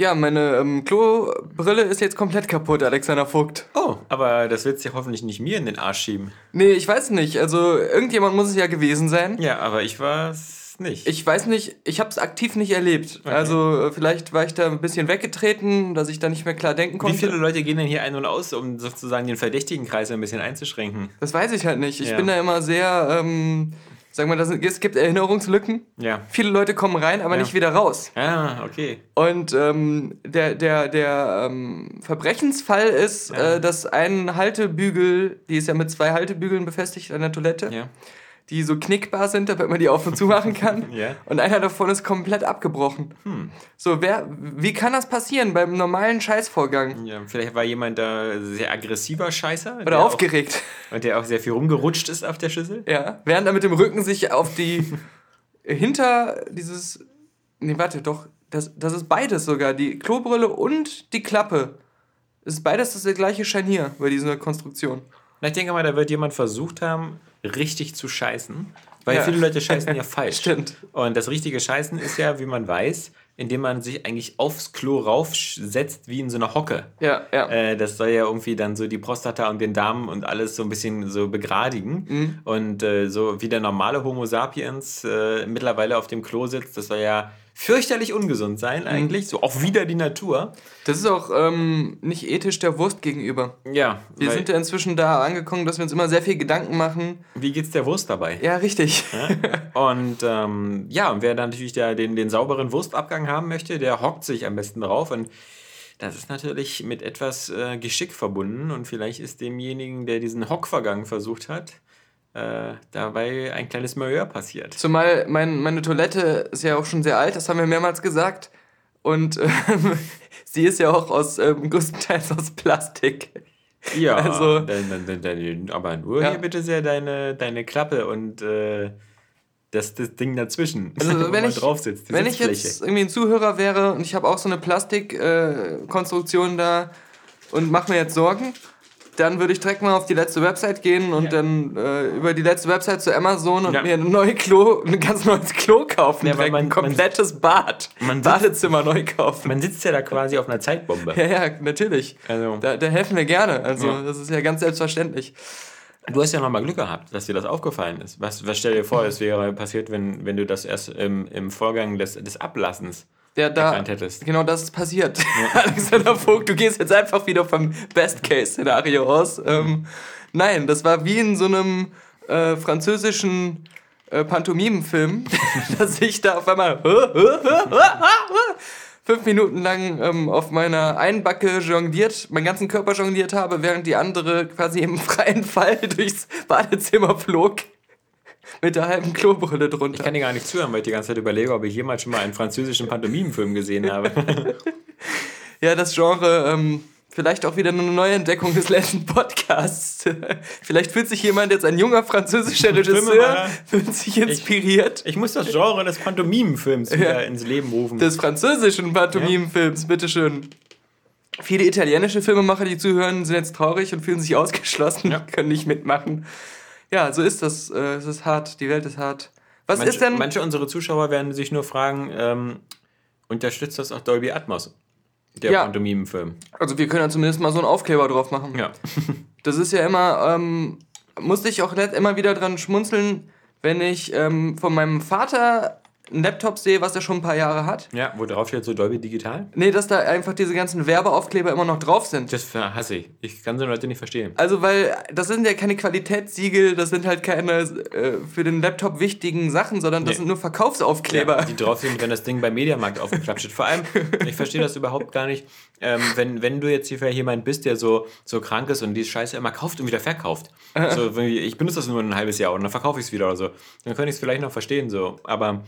Ja, meine ähm, Klobrille ist jetzt komplett kaputt, Alexander Vogt. Oh, aber das willst du hoffentlich nicht mir in den Arsch schieben. Nee, ich weiß nicht. Also irgendjemand muss es ja gewesen sein. Ja, aber ich war es nicht. Ich weiß nicht, ich habe es aktiv nicht erlebt. Okay. Also äh, vielleicht war ich da ein bisschen weggetreten, dass ich da nicht mehr klar denken konnte. Wie viele Leute gehen denn hier ein und aus, um sozusagen den verdächtigen Kreis ein bisschen einzuschränken? Das weiß ich halt nicht. Ich Ja. bin da immer sehr, ähm, sag mal, es gibt Erinnerungslücken. Ja. Viele Leute kommen rein, aber Ja. nicht wieder raus. Ah, okay. Und ähm, der, der, der ähm, Verbrechensfall ist, Ja. äh, dass ein Haltebügel, die ist ja mit zwei Haltebügeln befestigt an der Toilette, Ja. Die so knickbar sind, damit man die auf und zu machen kann. Ja. Und einer davon ist komplett abgebrochen. Hm. So, wer, wie kann das passieren beim normalen Scheißvorgang? ja. Vielleicht war jemand da sehr aggressiver Scheißer. Oder der auch- aufgeregt. Und der auch sehr viel rumgerutscht ist auf der Schüssel. Ja. Während er mit dem Rücken sich auf die hinter dieses. Nee, warte, doch. Das, das ist beides sogar. Die Klobrille und die Klappe. Das ist beides das gleiche Scharnier bei dieser Konstruktion. Na, ich denke mal, da wird jemand versucht haben, richtig zu scheißen. Weil Ja. viele Leute scheißen ja falsch. Stimmt. Und das richtige Scheißen ist ja, wie man weiß, indem man sich eigentlich aufs Klo raufsetzt, wie in so einer Hocke. Ja, ja. Äh, das soll ja irgendwie dann so die Prostata und den Darm und alles so ein bisschen so begradigen. Mhm. Und äh, so wie der normale Homo sapiens äh, mittlerweile auf dem Klo sitzt, das soll ja fürchterlich ungesund sein eigentlich. So auch wieder die Natur. Das ist auch ähm, nicht ethisch der Wurst gegenüber. Ja. Wir sind ja inzwischen da angekommen, dass wir uns immer sehr viel Gedanken machen. wie geht's der Wurst dabei? Ja, richtig. Und ähm, ja, und wer dann natürlich da den, den sauberen Wurstabgang haben möchte, der hockt sich am besten drauf. Und das ist natürlich mit etwas äh, Geschick verbunden. Und vielleicht ist demjenigen, der diesen Hockvergang versucht hat, äh, dabei ein kleines Malheur passiert. Zumal mein, meine Toilette ist ja auch schon sehr alt, das haben wir mehrmals gesagt. Und ähm, sie ist ja auch aus ähm, größtenteils aus Plastik. Ja, Also- dann, dann, dann, aber nur Ja. hier bitte sehr deine, deine Klappe und äh, das, das Ding dazwischen, Also, wenn ich- drauf sitzt. Wenn ich Sitzfläche. jetzt irgendwie ein Zuhörer wäre und ich habe auch so eine Plastikkonstruktion äh, da und mache mir jetzt Sorgen, dann würde ich direkt mal auf die letzte Website gehen und Ja. dann äh, über die letzte Website zu Amazon und Ja. mir ein neues Klo, ein ganz neues Klo kaufen. Ja, man- ein komplettes Bad. man Badezimmer neu kaufen. Man sitzt ja da quasi auf einer Zeitbombe. Ja, ja, natürlich. Also, Da, da helfen wir gerne. Also, Ja. das ist ja ganz selbstverständlich. Du hast ja nochmal Glück gehabt, dass dir das aufgefallen ist. Was, was stell dir vor, es wäre passiert, wenn, wenn du das erst im, im Vorgang des, des Ablassens Ja, da, hättest. genau das ist passiert. Alexander Vogt, du gehst jetzt einfach wieder vom Best-Case-Szenario aus. Ähm, nein, das war wie in so einem äh, französischen äh, Pantomimenfilm, dass ich da auf einmal fünf Minuten lang ähm, auf meiner einen Backe jongliert, meinen ganzen Körper jongliert habe, während die andere quasi im freien Fall durchs Badezimmer flog. Mit der halben Klobrille Ich drunter. kann dir gar nicht zuhören, weil ich die ganze Zeit überlege, ob ich jemals schon mal einen französischen Pantomimenfilm gesehen habe. Ja, das Genre, ähm, vielleicht auch wieder eine Neuentdeckung des letzten Podcasts. vielleicht fühlt sich jemand jetzt, ein junger französischer Regisseur, fühlt sich inspiriert. Ich muss das Genre des Pantomimenfilms wieder ins Leben rufen. des französischen Pantomimenfilms, bitteschön. Viele italienische Filmemacher, die zuhören, sind jetzt traurig und fühlen sich ausgeschlossen, Ja. können nicht mitmachen. Ja, so ist das. Äh, es ist hart, die Welt ist hart. Was manche, ist denn. manche unserer Zuschauer werden sich nur fragen, ähm, unterstützt das auch Dolby Atmos? Der Ja. Pantomimenfilm. Also, wir können ja zumindest mal so einen Aufkleber drauf machen. Ja. Das ist ja immer, ähm, musste ich auch immer wieder dran schmunzeln, wenn ich ähm, von meinem Vater einen Laptop sehe, was er schon ein paar Jahre hat. Ja, wo drauf steht so Dolby Digital? Nee, dass da einfach diese ganzen Werbeaufkleber immer noch drauf sind. Das hasse ich. Ich kann so Leute nicht verstehen. Also, weil das sind ja keine Qualitätssiegel, das sind halt keine äh, für den Laptop wichtigen Sachen, sondern das Nee. sind nur Verkaufsaufkleber. Ja, die drauf sind, wenn das Ding beim Mediamarkt aufgeklappt steht. Vor allem, ich verstehe das überhaupt gar nicht, ähm, wenn, wenn du jetzt hier vielleicht jemand bist, der so, so krank ist und die Scheiße immer kauft und wieder verkauft. So, ich benutze das nur ein halbes Jahr und dann verkaufe ich es wieder oder so. Dann könnte ich es vielleicht noch verstehen, so. Aber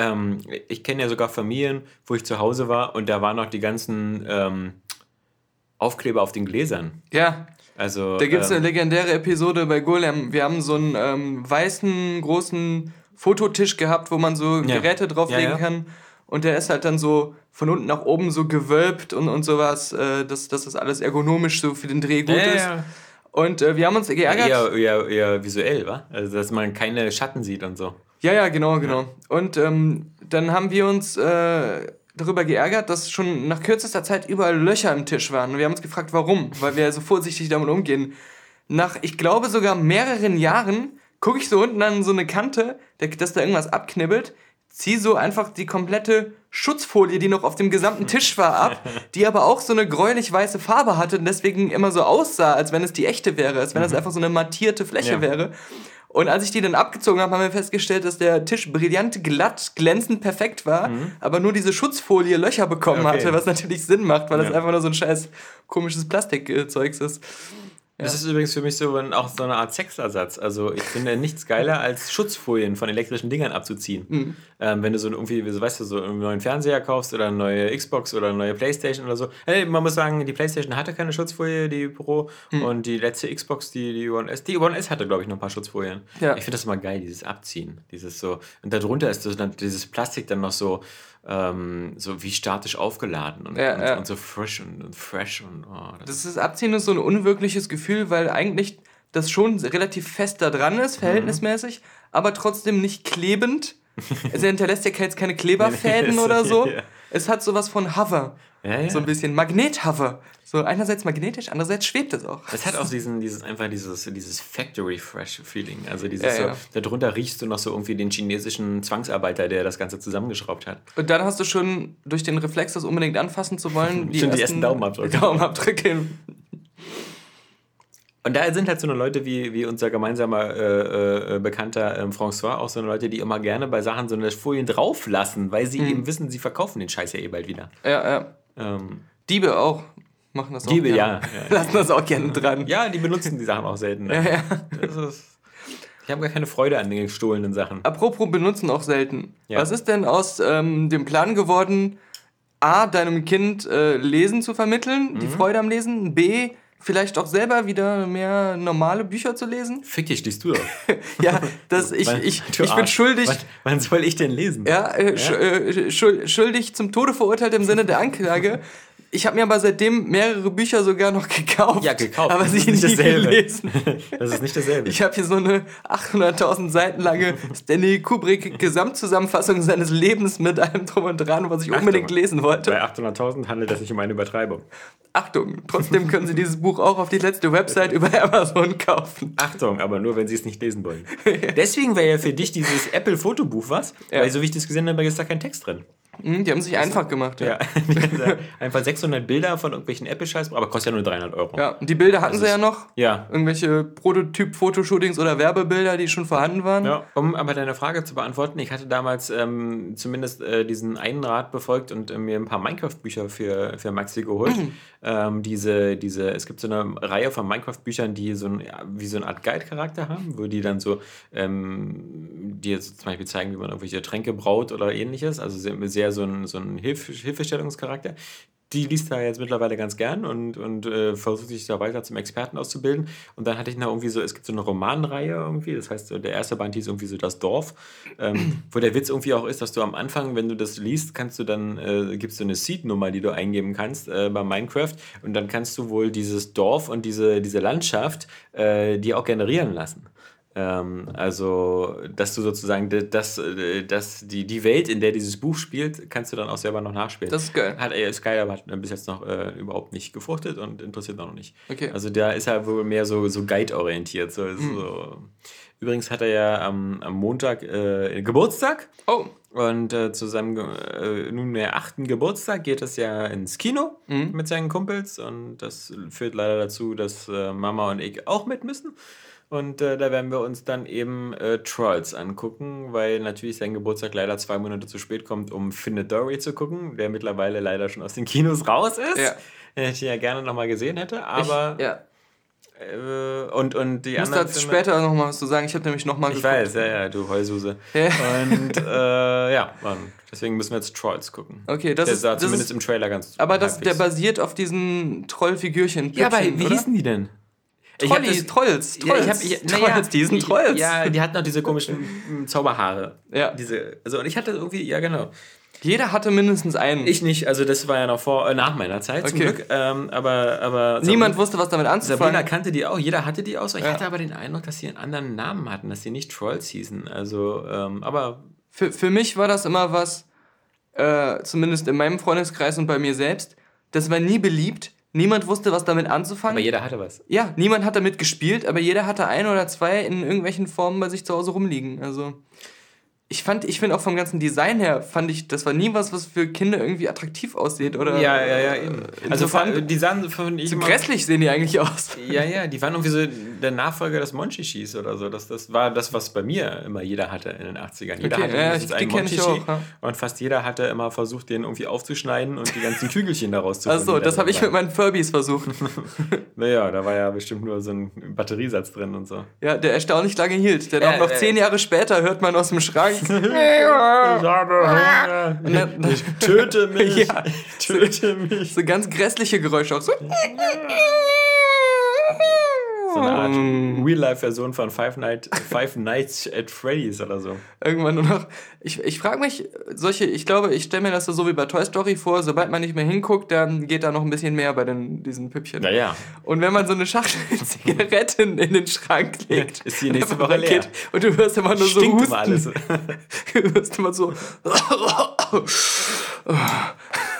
ähm, ich kenne ja sogar Familien, wo ich zu Hause war und da waren noch die ganzen ähm, Aufkleber auf den Gläsern. ja. Also, Da gibt es ähm, eine legendäre Episode bei Golem. Wir haben so einen ähm, weißen, großen Fototisch gehabt, wo man so Ja. Geräte drauflegen Ja, ja. kann. Und der ist halt dann so von unten nach oben so gewölbt und, und sowas, äh, dass, dass das alles ergonomisch so für den Dreh gut ja, ist. ja, Und äh, wir haben uns ja. geärgert. Eher, eher, eher visuell, wa? Also, dass man keine Schatten sieht und so. Ja, ja, genau, genau. Und ähm, dann haben wir uns, äh, darüber geärgert, dass schon nach kürzester Zeit überall Löcher im Tisch waren. Und wir haben uns gefragt, warum, weil wir so vorsichtig damit umgehen. Nach, ich glaube, sogar mehreren Jahren gucke ich so unten an so eine Kante, dass da irgendwas abknibbelt, zieh so einfach die komplette Schutzfolie, die noch auf dem gesamten Tisch war, ab, die aber auch so eine gräulich weiße Farbe hatte und deswegen immer so aussah, als wenn es die echte wäre, als wenn das einfach so eine mattierte Fläche Ja. wäre. Und als ich die dann abgezogen habe, haben wir festgestellt, dass der Tisch brillant, glatt, glänzend perfekt war, aber nur diese Schutzfolie Löcher bekommen Okay. hatte, was natürlich Sinn macht, weil das Ja. einfach nur so ein scheiß komisches Plastikzeugs ist. Das ist übrigens für mich so ein, auch so eine Art Sexersatz. Also ich finde nichts geiler, als Schutzfolien von elektrischen Dingern abzuziehen. Mhm. Ähm, wenn du so irgendwie, so, weißt du, so einen neuen Fernseher kaufst oder eine neue Xbox oder eine neue Playstation oder so. Hey, man muss sagen, die Playstation hatte keine Schutzfolie, die Pro. Mhm. Und die letzte Xbox, die, die One S, die One S hatte, glaube ich, noch ein paar Schutzfolien. Ja. Ich finde das immer geil, dieses Abziehen. Dieses so. Und darunter ist das dann, dieses Plastik dann noch so, ähm, so wie statisch aufgeladen und, Ja, und, ja. und so frisch und, und fresh und oh, das Das ist Abziehen ist so ein unwirkliches Gefühl, weil eigentlich das schon relativ fest da dran ist, verhältnismäßig, aber trotzdem nicht klebend. Es hinterlässt ja jetzt keine Kleberfäden oder so. ja. Es hat sowas von Hover. Ja, ja. So ein bisschen Magnet-Hover. So einerseits magnetisch, andererseits schwebt es auch. Das hat auch diesen, dieses, einfach dieses, dieses Factory Fresh Feeling. Also dieses Ja, so, darunter riechst du noch so irgendwie den chinesischen Zwangsarbeiter, der das Ganze zusammengeschraubt hat. Und dann hast du schon durch den Reflex, das unbedingt anfassen zu wollen, Schon die ersten Daumenabdrücke. Daumenabdrücke. Und da sind halt so eine Leute wie, wie unser gemeinsamer äh, äh, Bekannter ähm, François, auch so eine Leute, die immer gerne bei Sachen so eine Folien drauflassen, weil Mhm. sie eben wissen, sie verkaufen den Scheiß ja eh bald wieder. Ja, ja. Ähm, Diebe auch. Machen das auch Diebe, gerne. ja, ja. Lassen das auch gerne dran. ja, die benutzen die Sachen auch selten. Ne? Ja, ja. Das ist, ich habe gar keine Freude an den gestohlenen Sachen. Apropos benutzen auch selten. Ja. Was ist denn aus ähm, dem Plan geworden, A, deinem Kind äh, Lesen zu vermitteln, Mhm. die Freude am Lesen, B, vielleicht auch selber wieder mehr normale Bücher zu lesen? Fick dich, liest du doch. Ja, das, ich, Wann- ich, ich bin schuldig. Wann, wann soll ich denn lesen? Ja, äh, sch- äh, schul- schuldig zum Tode verurteilt im Sinne der Anklage. Ich habe mir aber seitdem mehrere Bücher sogar noch gekauft. Ja, gekauft. Aber Das sie ist nicht dasselbe. gelesen. Das ist nicht dasselbe. Ich habe hier so eine 800.000 Seiten lange Stanley Kubrick Gesamtzusammenfassung seines Lebens mit allem drum und dran, was ich unbedingt Achtung. lesen wollte. Bei 800.000 handelt es sich um eine Übertreibung. Achtung, trotzdem können Sie dieses Buch auch auf die letzte Website über Amazon kaufen. Achtung, aber nur, wenn Sie es nicht lesen wollen. Deswegen wäre ja für dich dieses Apple-Fotobuch was, Ja. weil so wie ich das gesehen habe, ist da kein Text drin. Hm, die haben sich einfach gemacht. Ja. Ja. Einfach 600 Bilder von irgendwelchen Apple-Scheiß, aber kostet ja nur 300 Euro. ja, und die Bilder hatten Das sie ja noch. Ja. Irgendwelche Prototyp-Fotoshootings oder Werbebilder, die schon vorhanden waren. Ja, um aber deine Frage zu beantworten, ich hatte damals ähm, zumindest äh, diesen einen Rat befolgt und äh, mir ein paar Minecraft-Bücher für, für Maxi geholt. Ähm, diese, diese, es gibt so eine Reihe von Minecraft-Büchern, die so ein, wie so eine Art Guide-Charakter haben, wo die dann so ähm, dir so zum Beispiel zeigen, wie man irgendwelche Tränke braut oder ähnliches. Also sehr, sehr so ein, so ein Hilf Hilfestellungscharakter. Die liest er jetzt mittlerweile ganz gern und, und äh, versucht sich da weiter zum Experten auszubilden. Und dann hatte ich noch irgendwie so, es gibt so eine Romanreihe irgendwie, das heißt, der erste Band hieß irgendwie so Das Dorf, ähm, wo der Witz irgendwie auch ist, dass du am Anfang, wenn du das liest, kannst du dann, äh, es so eine Seed-Nummer, die du eingeben kannst äh, bei Minecraft und dann kannst du wohl dieses Dorf und diese, diese Landschaft äh, dir auch generieren lassen. Ähm, also, dass du sozusagen das, äh, das, die, die Welt, in der dieses Buch spielt, kannst du dann auch selber noch nachspielen. Das ist geil. Hat, äh, ist geil, aber hat bis jetzt noch äh, überhaupt nicht gefruchtet und interessiert auch noch nicht. Okay. Also da ist er wohl mehr so, so Guide-orientiert. So, Hm. so. Übrigens hat er ja am, am Montag äh, Geburtstag. Oh, Und äh, zu seinem äh, nunmehr achten Geburtstag geht es ja ins Kino Mhm. mit seinen Kumpels. Und das führt leider dazu, dass äh, Mama und ich auch mit müssen. Und äh, da werden wir uns dann eben äh, Trolls angucken, weil natürlich sein Geburtstag leider zwei Monate zu spät kommt, um Findet Dory zu gucken, der mittlerweile leider schon aus den Kinos raus ist. Ja. Den ich ja gerne nochmal gesehen hätte. Aber ich, ja. äh, und, und die Ich muss anderen. dazu Filme- später noch mal was zu sagen. Ich habe nämlich noch mal ich weiß, ja, ja, du Heususe. Ja. Und äh, ja, Mann, deswegen müssen wir jetzt Trolls gucken. Okay, das der ist- sah das zumindest ist- im Trailer ganz Aber das, der basiert auf diesen Trollfigürchen. Ja, aber wie oder? hießen die denn? Ich Trollis, das- Trolls, Ja, Trolls, ich hab, ich, Trolls, die sind Trolls. Ja, die hatten auch diese komischen Zauberhaare. Ja. Diese, also und ich hatte irgendwie, ja genau. Jeder hatte mindestens einen. Ich nicht, also das war ja noch vor, äh, nach meiner Zeit zum Okay. Glück. Ähm, aber, aber Niemand wusste, was damit Sabrina anzufangen. kannte die auch, jeder hatte die auch so. Ich Ja. hatte aber den Eindruck, dass sie einen anderen Namen hatten, dass sie nicht Trolls hießen. Also, ähm, aber Für, für mich war das immer was, äh, zumindest in meinem Freundeskreis und bei mir selbst, das war nie beliebt. Niemand wusste, was damit anzufangen. Aber jeder hatte was. Ja, niemand hat damit gespielt, aber jeder hatte ein oder zwei in irgendwelchen Formen bei sich zu Hause rumliegen. Also ich fand, ich finde auch vom ganzen Design her, fand ich, das war nie was, was für Kinder irgendwie attraktiv aussieht, oder? Ja, ja, ja, eben. Also Insofern- die sahen von ich So grässlich sehen die eigentlich aus. Ja, ja, die waren irgendwie so der Nachfolger des Monchichis oder so. Das, das war das, was bei mir immer jeder hatte in den 80ern. Jeder Okay, hatte ja, die einen ich Monchichi auch, ja. und fast jeder hatte immer versucht, den irgendwie aufzuschneiden und die ganzen Kügelchen daraus zu Achso, das da habe ich mit meinen Furbies versucht. Naja, da war ja bestimmt nur so ein Batteriesatz drin und so. Ja, der erstaunlich lange hielt. Denn Ja, auch noch äh, zehn Jahre später hört man aus dem Schrank. Ich habe Hunger. Und dann- Ich töte mich. Ja. Töte mich. so ganz grässliche Geräusche auch so. So eine Art Real-Life-Version von Five, Night, Five Nights at Freddy's oder so. Irgendwann nur noch. Ich, ich frage mich, solche, ich glaube, ich stelle mir das so wie bei Toy Story vor, sobald man nicht mehr hinguckt, dann geht da noch ein bisschen mehr bei den, diesen Püppchen. Naja. Und wenn man so eine Schachtel Zigaretten in den Schrank legt, Ist die nächste Woche leer. Und du hörst immer nur so Stinkt husten. immer alles. Du hörst immer so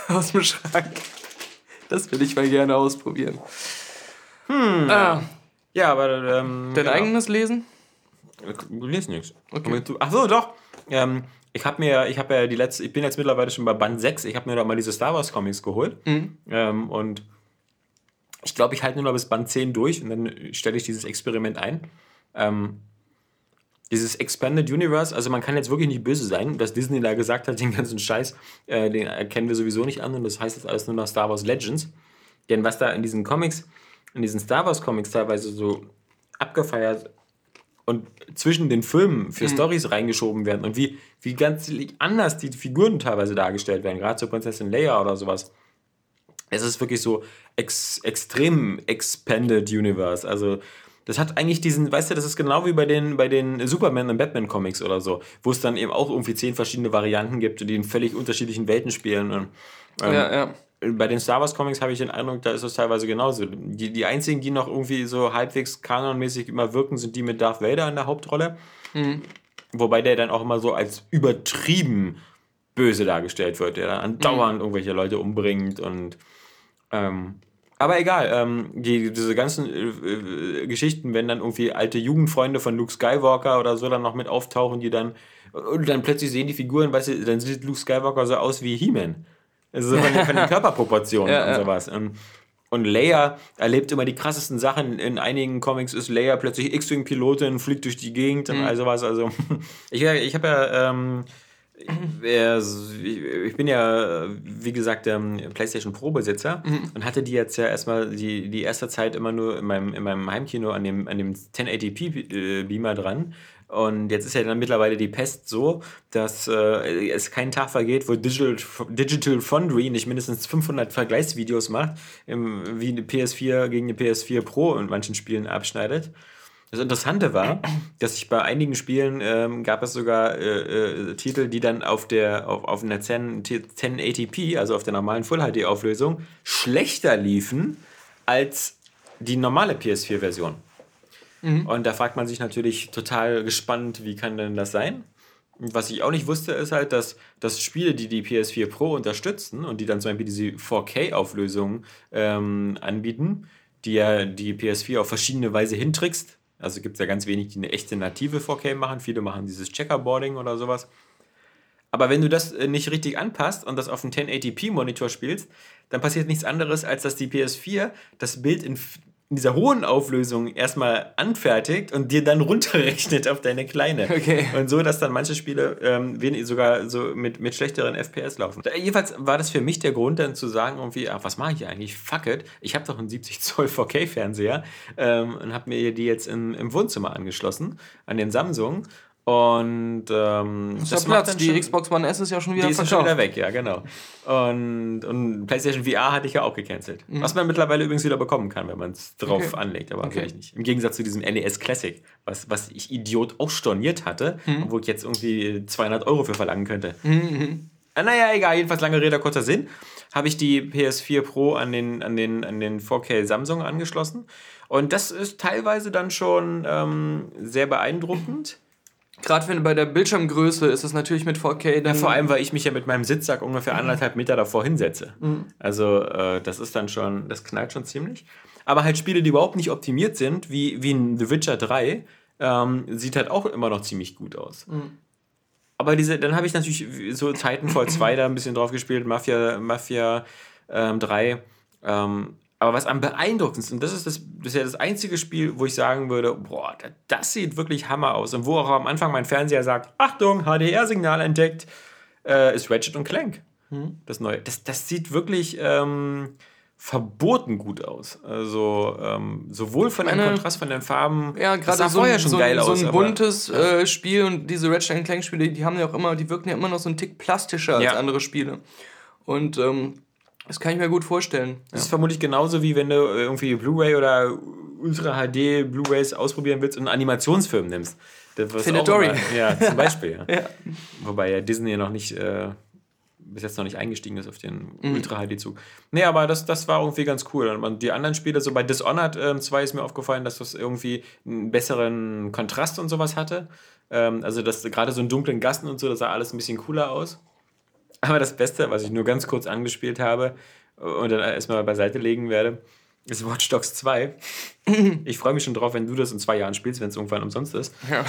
aus dem Schrank. Das will ich mal gerne ausprobieren. Hm. Ah, Ja, aber. Ähm, dein genau. eigenes Lesen? Du liest nichts. Okay. Ach so, doch. Ähm, ich habe mir, ich habe ja die letzte, ich bin jetzt mittlerweile schon bei Band 6, ich habe mir doch mal diese Star Wars Comics geholt. Mhm. Ähm, und ich glaube, ich halte nur noch bis Band 10 durch und dann stelle ich dieses Experiment ein. Ähm, dieses Expanded Universe, also man kann jetzt wirklich nicht böse sein, dass Disney da gesagt hat, den ganzen Scheiß, äh, den erkennen wir sowieso nicht an und das heißt jetzt alles nur noch Star Wars Legends. Denn was da in diesen Comics, in diesen Star Wars Comics teilweise so abgefeiert und zwischen den Filmen für Stories reingeschoben werden und wie, wie ganz anders die Figuren teilweise dargestellt werden, gerade zur Prinzessin Leia oder sowas. Es ist wirklich so ex, extrem expanded Universe. Also das hat eigentlich diesen, weißt du, das ist genau wie bei den, bei den Superman und Batman Comics oder so, wo es dann eben auch irgendwie zehn verschiedene Varianten gibt, die in völlig unterschiedlichen Welten spielen. Und, ähm, Ja, ja. Bei den Star Wars Comics habe ich den Eindruck, da ist es teilweise genauso. Die, die einzigen, die noch irgendwie so halbwegs kanonmäßig immer wirken, sind die mit Darth Vader in der Hauptrolle. Wobei der dann auch immer so als übertrieben böse dargestellt wird, der dann andauernd irgendwelche Leute umbringt und ähm, aber egal, ähm, die, diese ganzen äh, äh, Geschichten, wenn dann irgendwie alte Jugendfreunde von Luke Skywalker oder so dann noch mit auftauchen, die dann und dann plötzlich sehen die Figuren, weißt du, dann sieht Luke Skywalker so aus wie He-Man. Also so von, den- von den Körperproportionen Ja, und sowas. Und, und Leia erlebt immer die krassesten Sachen. In einigen Comics ist Leia plötzlich X-Wing-Pilotin, fliegt durch die Gegend Mhm. und all sowas. Also ich, ich habe ja ähm, ich bin ja, wie gesagt, ähm, PlayStation Pro-Besitzer und hatte die jetzt ja erstmal die, die erste Zeit immer nur in meinem, in meinem Heimkino an dem, an dem 1080p-Beamer dran. Und jetzt ist ja dann mittlerweile die Pest so, dass äh, es kein Tag vergeht, wo Digital, Digital Foundry nicht mindestens 500 Vergleichsvideos macht, ähm, wie eine PS4 gegen eine PS4 Pro in manchen Spielen abschneidet. Das Interessante war, dass ich bei einigen Spielen ähm, gab es sogar äh, äh, Titel, die dann auf der auf, auf einer 10, 1080p, also auf der normalen Full HD Auflösung, schlechter liefen als die normale PS4-Version. Und da fragt man sich natürlich total gespannt, wie kann denn das sein? Und was ich auch nicht wusste, ist halt, dass, dass Spiele, die die PS4 Pro unterstützen und die dann zum Beispiel diese 4K-Auflösung ähm, anbieten, die ja die PS4 auf verschiedene Weise hintrickst. Also gibt es ja ganz wenig, die eine echte native 4K machen. Viele machen dieses Checkerboarding oder sowas. Aber wenn du das äh, nicht richtig anpasst und das auf einen 1080p-Monitor spielst, dann passiert nichts anderes, als dass die PS4 das Bild in, in dieser hohen Auflösung erstmal anfertigt und dir dann runterrechnet auf deine kleine. Okay. Und so, dass dann manche Spiele ähm, sogar so mit, mit schlechteren FPS laufen. Da, jedenfalls war das für mich der Grund, dann zu sagen, irgendwie, ach, was mache ich eigentlich? Fuck it. Ich habe doch einen 70 Zoll 4K-Fernseher ähm, und habe mir die jetzt im, im Wohnzimmer angeschlossen an den Samsung. Und ähm, ist macht Platz. Die schon- Xbox One S ist ja schon wieder die ist schon wieder weg, ja, genau. Und, und PlayStation VR hatte ich ja auch gecancelt. Was man mittlerweile übrigens wieder bekommen kann, wenn man es drauf Mhm. Okay. anlegt, aber Okay. nicht. Im Gegensatz zu diesem NES Classic, was, was ich Idiot auch storniert hatte, Mhm. wo ich jetzt irgendwie 200 Euro für verlangen könnte. Ah, naja, egal, jedenfalls lange Rede, kurzer Sinn. Habe ich die PS4 Pro an den, an den, an den 4K Samsung angeschlossen. Und das ist teilweise dann schon ähm, sehr beeindruckend. Gerade wenn bei der Bildschirmgröße ist es natürlich mit 4K dann. Ja, vor allem, weil ich mich ja mit meinem Sitzsack ungefähr anderthalb Meter davor hinsetze. Mhm. Also, äh, das ist dann schon, das knallt schon ziemlich. Aber halt Spiele, die überhaupt nicht optimiert sind, wie, wie ein The Witcher 3, ähm, sieht halt auch immer noch ziemlich gut aus. Mhm. Aber diese, dann habe ich natürlich so Titanfall 2 da ein bisschen drauf gespielt, Mafia, Mafia ähm, 3. Ähm, aber was am beeindruckendsten, und das ist das bisher das einzige Spiel, wo ich sagen würde, boah, das sieht wirklich Hammer aus. Und wo auch am Anfang mein Fernseher sagt, Achtung, HDR-Signal entdeckt, äh, ist Ratchet und Clank. Hm. Das neue. Das, das sieht wirklich ähm, verboten gut aus. Also ähm, sowohl von dem Kontrast von den Farben, ja, gerade so, vorher schon so, geil so ein aus, buntes aber, äh, Spiel und diese Ratchet Clank Spiele, die haben ja auch immer, die wirken ja immer noch so ein Tick plastischer als ja. andere Spiele. Und ähm, das kann ich mir gut vorstellen. Das ja. ist vermutlich genauso wie wenn du irgendwie Blu-ray oder Ultra HD Blu-rays ausprobieren willst und einen Animationsfilm nimmst. Findet Dory. Ja, zum Beispiel. Ja. Wobei ja Disney noch nicht, äh, bis jetzt noch nicht eingestiegen ist auf den mhm. Ultra HD-Zug. Nee, aber das, das war irgendwie ganz cool. Und die anderen Spiele, so bei Dishonored äh, 2 ist mir aufgefallen, dass das irgendwie einen besseren Kontrast und sowas hatte. Ähm, also, dass gerade so in dunklen Gassen und so, das sah alles ein bisschen cooler aus. Aber das Beste, was ich nur ganz kurz angespielt habe und dann erstmal beiseite legen werde, ist Watch Dogs 2. Ich freue mich schon drauf, wenn du das in zwei Jahren spielst, wenn es irgendwann umsonst ist. Ja.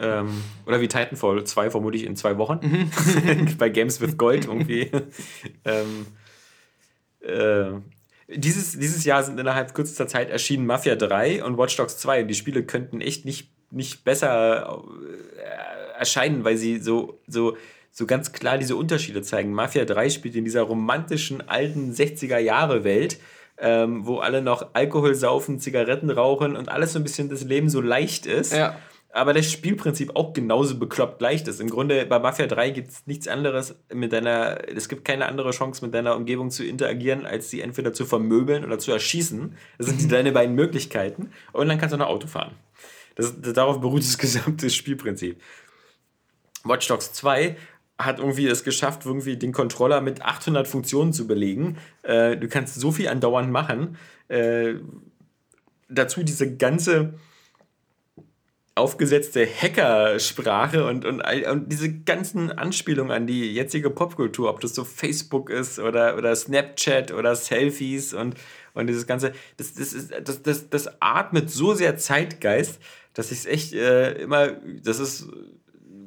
Ähm, oder wie Titanfall 2 vermutlich in zwei Wochen. Mhm. Bei Games with Gold irgendwie. ähm, äh, dieses, dieses Jahr sind innerhalb kürzester Zeit erschienen Mafia 3 und Watch Dogs 2. Die Spiele könnten echt nicht, nicht besser äh, erscheinen, weil sie so, so so ganz klar diese Unterschiede zeigen. Mafia 3 spielt in dieser romantischen alten 60er-Jahre-Welt, ähm, wo alle noch Alkohol saufen, Zigaretten rauchen und alles so ein bisschen das Leben so leicht ist. Ja. Aber das Spielprinzip auch genauso bekloppt leicht ist. Im Grunde bei Mafia 3 gibt es nichts anderes mit deiner, es gibt keine andere Chance mit deiner Umgebung zu interagieren, als sie entweder zu vermöbeln oder zu erschießen. Das sind die, deine beiden Möglichkeiten. Und dann kannst du noch Auto fahren. Das, das, darauf beruht das gesamte Spielprinzip. Watch Dogs 2 hat irgendwie es geschafft, irgendwie den Controller mit 800 Funktionen zu belegen. Äh, du kannst so viel andauernd machen. Äh, dazu diese ganze aufgesetzte Hackersprache und, und, und diese ganzen Anspielungen an die jetzige Popkultur, ob das so Facebook ist oder, oder Snapchat oder Selfies und, und dieses ganze, das, das, ist, das, das, das atmet so sehr Zeitgeist, dass ich es echt äh, immer, das ist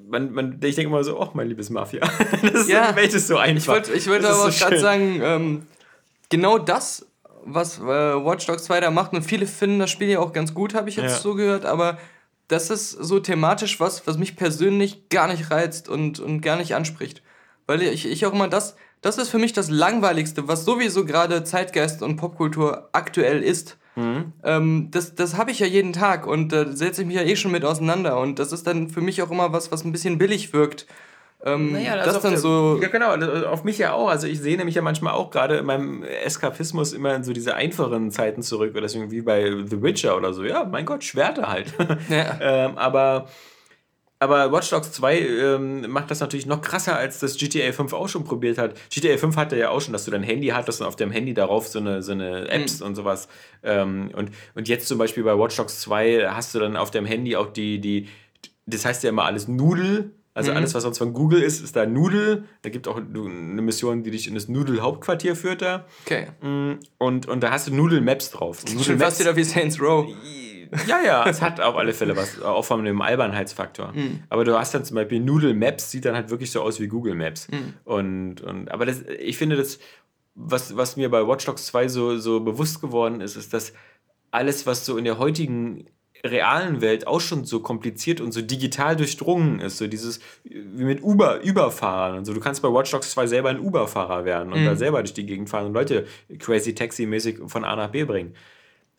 man, man, ich denke immer so, oh, mein liebes Mafia. das ist ja, welches so einfach. Ich wollte ich wollt aber so gerade sagen, ähm, genau das, was äh, Watch Dogs 2 da macht, und viele finden das Spiel ja auch ganz gut, habe ich jetzt ja. so gehört, aber das ist so thematisch was, was mich persönlich gar nicht reizt und, und gar nicht anspricht. Weil ich, ich auch immer das, das ist für mich das Langweiligste, was sowieso gerade Zeitgeist und Popkultur aktuell ist. Mhm. Ähm, das das habe ich ja jeden Tag und da äh, setze ich mich ja eh schon mit auseinander. Und das ist dann für mich auch immer was, was ein bisschen billig wirkt. Ähm, naja, das, das dann der, so. Ja, genau, auf mich ja auch. Also ich sehne mich ja manchmal auch gerade in meinem Eskapismus immer in so diese einfachen Zeiten zurück. Oder deswegen wie bei The Witcher oder so. Ja, mein Gott, Schwerter halt. Ja. ähm, aber aber Watch Dogs 2 ähm, macht das natürlich noch krasser, als das GTA 5 auch schon probiert hat. GTA 5 hatte ja auch schon, dass du dein Handy hattest und auf dem Handy darauf so eine, so eine Apps mhm. und sowas. Ähm, und, und jetzt zum Beispiel bei Watch Dogs 2 hast du dann auf dem Handy auch die, die das heißt ja immer alles Nudel. Also mhm. alles, was sonst von Google ist, ist da Nudel. Da gibt auch eine Mission, die dich in das Nudel-Hauptquartier führt da. Okay. Mm, und, und da hast du Nudel-Maps drauf. Nudel Schon fast wieder wie Saints Row. Ja, ja, es hat auf alle Fälle was, auch von dem Albernheitsfaktor. Mhm. Aber du hast dann zum Beispiel Noodle Maps, sieht dann halt wirklich so aus wie Google Maps. Mhm. Und, und, aber das, ich finde, das, was, was mir bei Watch Dogs 2 so, so bewusst geworden ist, ist, dass alles, was so in der heutigen realen Welt auch schon so kompliziert und so digital durchdrungen ist. So dieses, wie mit Uber, Uber-Fahrern und so. Du kannst bei Watch Dogs 2 selber ein Uber-Fahrer werden und mhm. da selber durch die Gegend fahren und Leute crazy taxi-mäßig von A nach B bringen.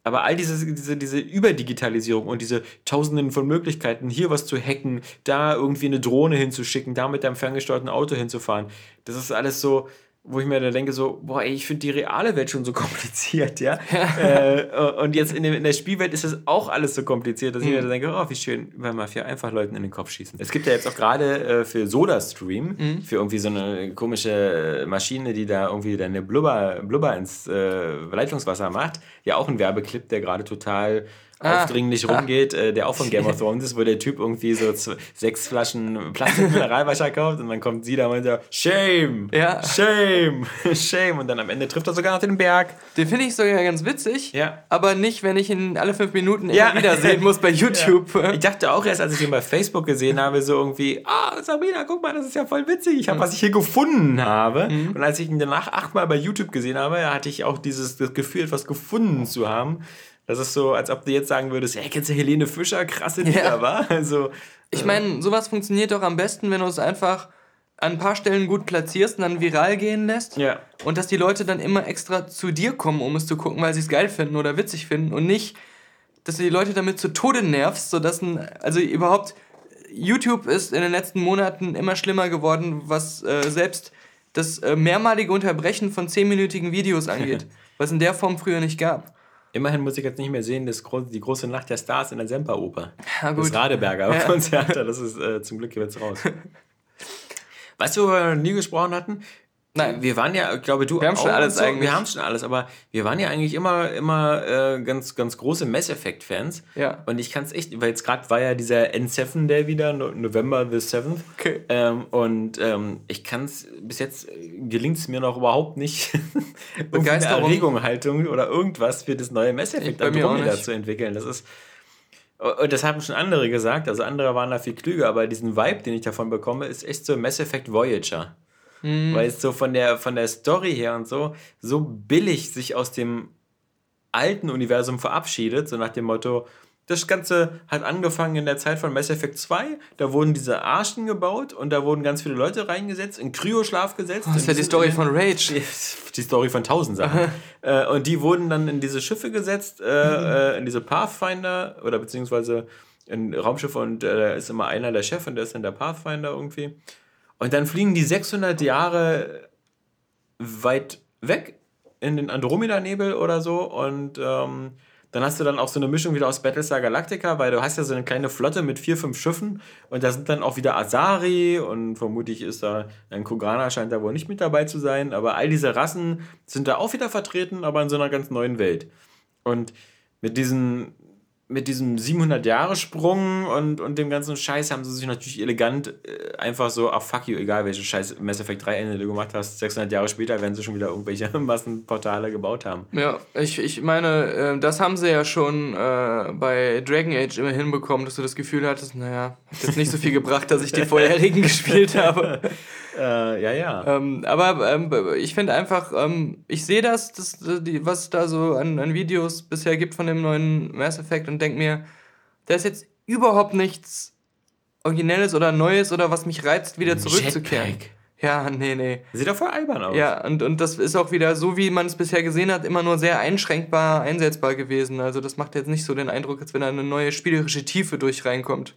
Aber all diese, diese, diese Überdigitalisierung und diese Tausenden von Möglichkeiten, hier was zu hacken, da irgendwie eine Drohne hinzuschicken, da mit deinem ferngesteuerten Auto hinzufahren, das ist alles so, wo ich mir dann denke, so, boah, ey, ich finde die reale Welt schon so kompliziert, ja. äh, und jetzt in, dem, in der Spielwelt ist das auch alles so kompliziert, dass mhm. ich mir dann denke, oh, wie schön, wenn Mafia einfach Leuten in den Kopf schießen. Es gibt ja jetzt auch gerade äh, für SodaStream, mhm. für irgendwie so eine komische Maschine, die da irgendwie deine Blubber, Blubber ins äh, Leitungswasser macht, ja auch ein Werbeclip, der gerade total ah, aufdringlich ah. rumgeht, äh, der auch von Game of Thrones ist, wo der Typ irgendwie so sechs Flaschen Plastik-Mineralwasser kauft und dann kommt sie da und sagt, Shame, ja. Shame, Shame und dann am Ende trifft er sogar noch den Berg. Den finde ich sogar ganz witzig, ja. aber nicht, wenn ich ihn alle fünf Minuten ja. immer wieder sehen muss bei YouTube. Ja. Ich dachte auch erst, als ich ihn bei Facebook gesehen habe, so irgendwie, ah, oh, Sabrina, guck mal, das ist ja voll witzig, ich habe, mhm. was ich hier gefunden habe. Mhm. Und als ich ihn danach achtmal bei YouTube gesehen habe, hatte ich auch dieses Gefühl, etwas gefunden zu haben. Das ist so, als ob du jetzt sagen würdest, hey, kennst du Helene Fischer? Krasse Lieder, ja. wa? Also, ich meine, sowas funktioniert doch am besten, wenn du es einfach an ein paar Stellen gut platzierst und dann viral gehen lässt. Ja. Und dass die Leute dann immer extra zu dir kommen, um es zu gucken, weil sie es geil finden oder witzig finden und nicht, dass du die Leute damit zu Tode nervst, sodass ein, also überhaupt, YouTube ist in den letzten Monaten immer schlimmer geworden, was äh, selbst das äh, mehrmalige Unterbrechen von zehnminütigen Videos angeht, was in der Form früher nicht gab. Immerhin muss ich jetzt nicht mehr sehen, das die große Nacht der Stars in der Semperoper. Ja, das Radeberger ja. Konzert, das ist äh, zum Glück jetzt raus. weißt du, worüber wir noch nie gesprochen hatten? Nein. Wir waren ja, glaube du, wir haben schon alles so, eigentlich. Wir haben schon alles, aber wir waren ja eigentlich immer, immer äh, ganz, ganz große Mass Effect Fans. Ja. Und ich kann es echt, weil jetzt gerade war ja dieser N7 Day wieder, November the 7th. Okay. Ähm, und ähm, ich kann es, bis jetzt gelingt es mir noch überhaupt nicht, Begeisterung. Erregung, Haltung oder irgendwas für das neue Mass Effect Andromeda zu entwickeln. Das ist, und das haben schon andere gesagt, also andere waren da viel klüger, aber diesen Vibe, den ich davon bekomme, ist echt so Mass Effect Voyager. Mhm. Weil es so von der, von der Story her und so, so billig sich aus dem alten Universum verabschiedet, so nach dem Motto, das Ganze hat angefangen in der Zeit von Mass Effect 2. Da wurden diese Arschen gebaut und da wurden ganz viele Leute reingesetzt, in Kryoschlaf gesetzt. Oh, das ist ja die Story von Rage. Die, die Story von tausend Sachen. äh, und die wurden dann in diese Schiffe gesetzt, äh, mhm. Äh, in diese Pathfinder oder beziehungsweise in Raumschiffe und äh, da ist immer einer der Chef und der ist dann der Pathfinder irgendwie. Und dann fliegen die 600 Jahre weit weg in den Andromeda-Nebel oder so. Und ähm, dann hast du dann auch so eine Mischung wieder aus Battlestar Galactica, weil du hast ja so eine kleine Flotte mit vier, fünf Schiffen. Und da sind dann auch wieder Asari und vermutlich ist da ein Kogana scheint da wohl nicht mit dabei zu sein, aber all diese Rassen sind da auch wieder vertreten, aber in so einer ganz neuen Welt. Und mit diesen mit diesem 700-Jahre-Sprung und, und dem ganzen Scheiß haben sie sich natürlich elegant äh, einfach so, ach fuck you, egal welche Scheiß Mass Effect 3 Ende du gemacht hast, 600 Jahre später werden sie schon wieder irgendwelche Massenportale gebaut haben. Ja, ich, ich meine, äh, das haben sie ja schon äh, bei Dragon Age immer hinbekommen, dass du das Gefühl hattest, naja, hat jetzt nicht so viel gebracht, dass ich die vorherigen gespielt habe. Äh, ja, ja. Ähm, aber ähm, ich finde einfach, ähm, ich sehe das, das die, was da so an, an Videos bisher gibt von dem neuen Mass Effect und denke mir, da ist jetzt überhaupt nichts Originelles oder Neues oder was mich reizt, wieder zurückzukehren. Jetpack. Ja, nee, nee. Sieht doch voll albern aus. Ja, und, und das ist auch wieder so, wie man es bisher gesehen hat, immer nur sehr einschränkbar einsetzbar gewesen. Also das macht jetzt nicht so den Eindruck, als wenn da eine neue spielerische Tiefe durch reinkommt.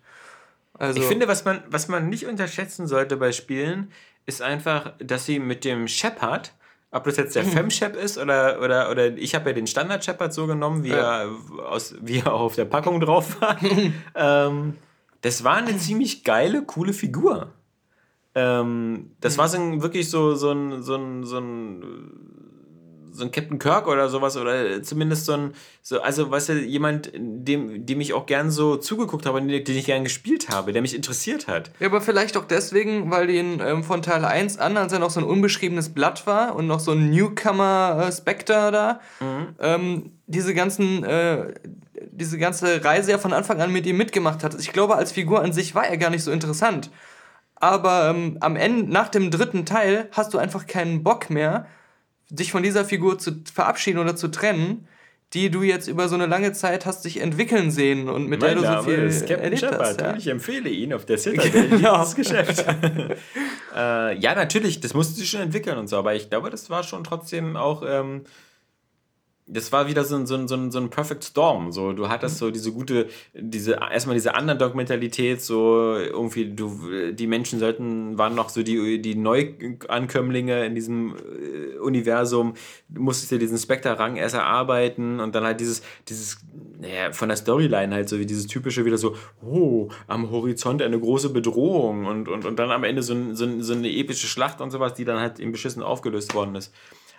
Also ich finde, was man, was man nicht unterschätzen sollte bei Spielen, ist einfach, dass sie mit dem Shepard, ob das jetzt der. Fem-Shep ist oder, oder, oder ich habe ja den Standard-Shepard so genommen, wie, ja. er aus, wie er auf der Packung drauf war. ähm, das war eine ziemlich geile, coole Figur. Ähm, das mhm. war so ein, wirklich so, so ein, so ein, so ein so ein Captain Kirk oder sowas oder zumindest so ein, so, also weißt du, jemand, dem, dem ich auch gern so zugeguckt habe, den, den ich gern gespielt habe, der mich interessiert hat. Ja, aber vielleicht auch deswegen, weil den ähm, von Teil 1 an, als er noch so ein unbeschriebenes Blatt war und noch so ein Newcomer-Spectre da, mhm. ähm, diese ganzen, äh, diese ganze Reise ja von Anfang an mit ihm mitgemacht hat. Ich glaube, als Figur an sich war er gar nicht so interessant. Aber ähm, am Ende, nach dem dritten Teil, hast du einfach keinen Bock mehr, dich von dieser Figur zu verabschieden oder zu trennen, die du jetzt über so eine lange Zeit hast sich entwickeln sehen und mit mein der du Name so viel ist Captain erlebt Shepard. hast. Ja. Ich empfehle ihn auf der Citadel genau. dieses Geschäft. äh, ja, natürlich, das musste sich schon entwickeln und so, aber ich glaube, das war schon trotzdem auch ähm, das war wieder so ein, so ein, so ein, so ein Perfect Storm. So, du hattest so diese gute, diese, erstmal diese Underdog-Mentalität, so irgendwie, du, die Menschen sollten, waren noch so die, die Neuankömmlinge in diesem äh, Universum, du musstest dir diesen Spectre-Rang erst erarbeiten und dann halt dieses, dieses, naja, von der Storyline halt so wie dieses typische wieder so, oh, am Horizont eine große Bedrohung und, und, und dann am Ende so, so, so eine epische Schlacht und sowas, die dann halt eben beschissen aufgelöst worden ist.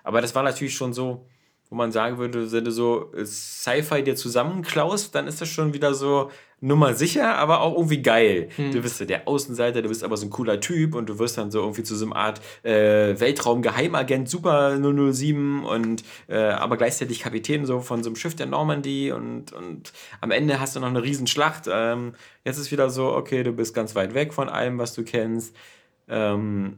Aber das war natürlich schon so, wo man sagen würde, wenn du so Sci-Fi dir zusammenklaust, dann ist das schon wieder so Nummer sicher, aber auch irgendwie geil. Hm. Du bist so der Außenseiter, du bist aber so ein cooler Typ und du wirst dann so irgendwie zu so einer Art äh, Weltraum-Geheimagent Super 007 und äh, aber gleichzeitig Kapitän so von so einem Schiff der Normandie und, und am Ende hast du noch eine Riesenschlacht. Ähm, jetzt ist wieder so, okay, du bist ganz weit weg von allem, was du kennst. Ähm,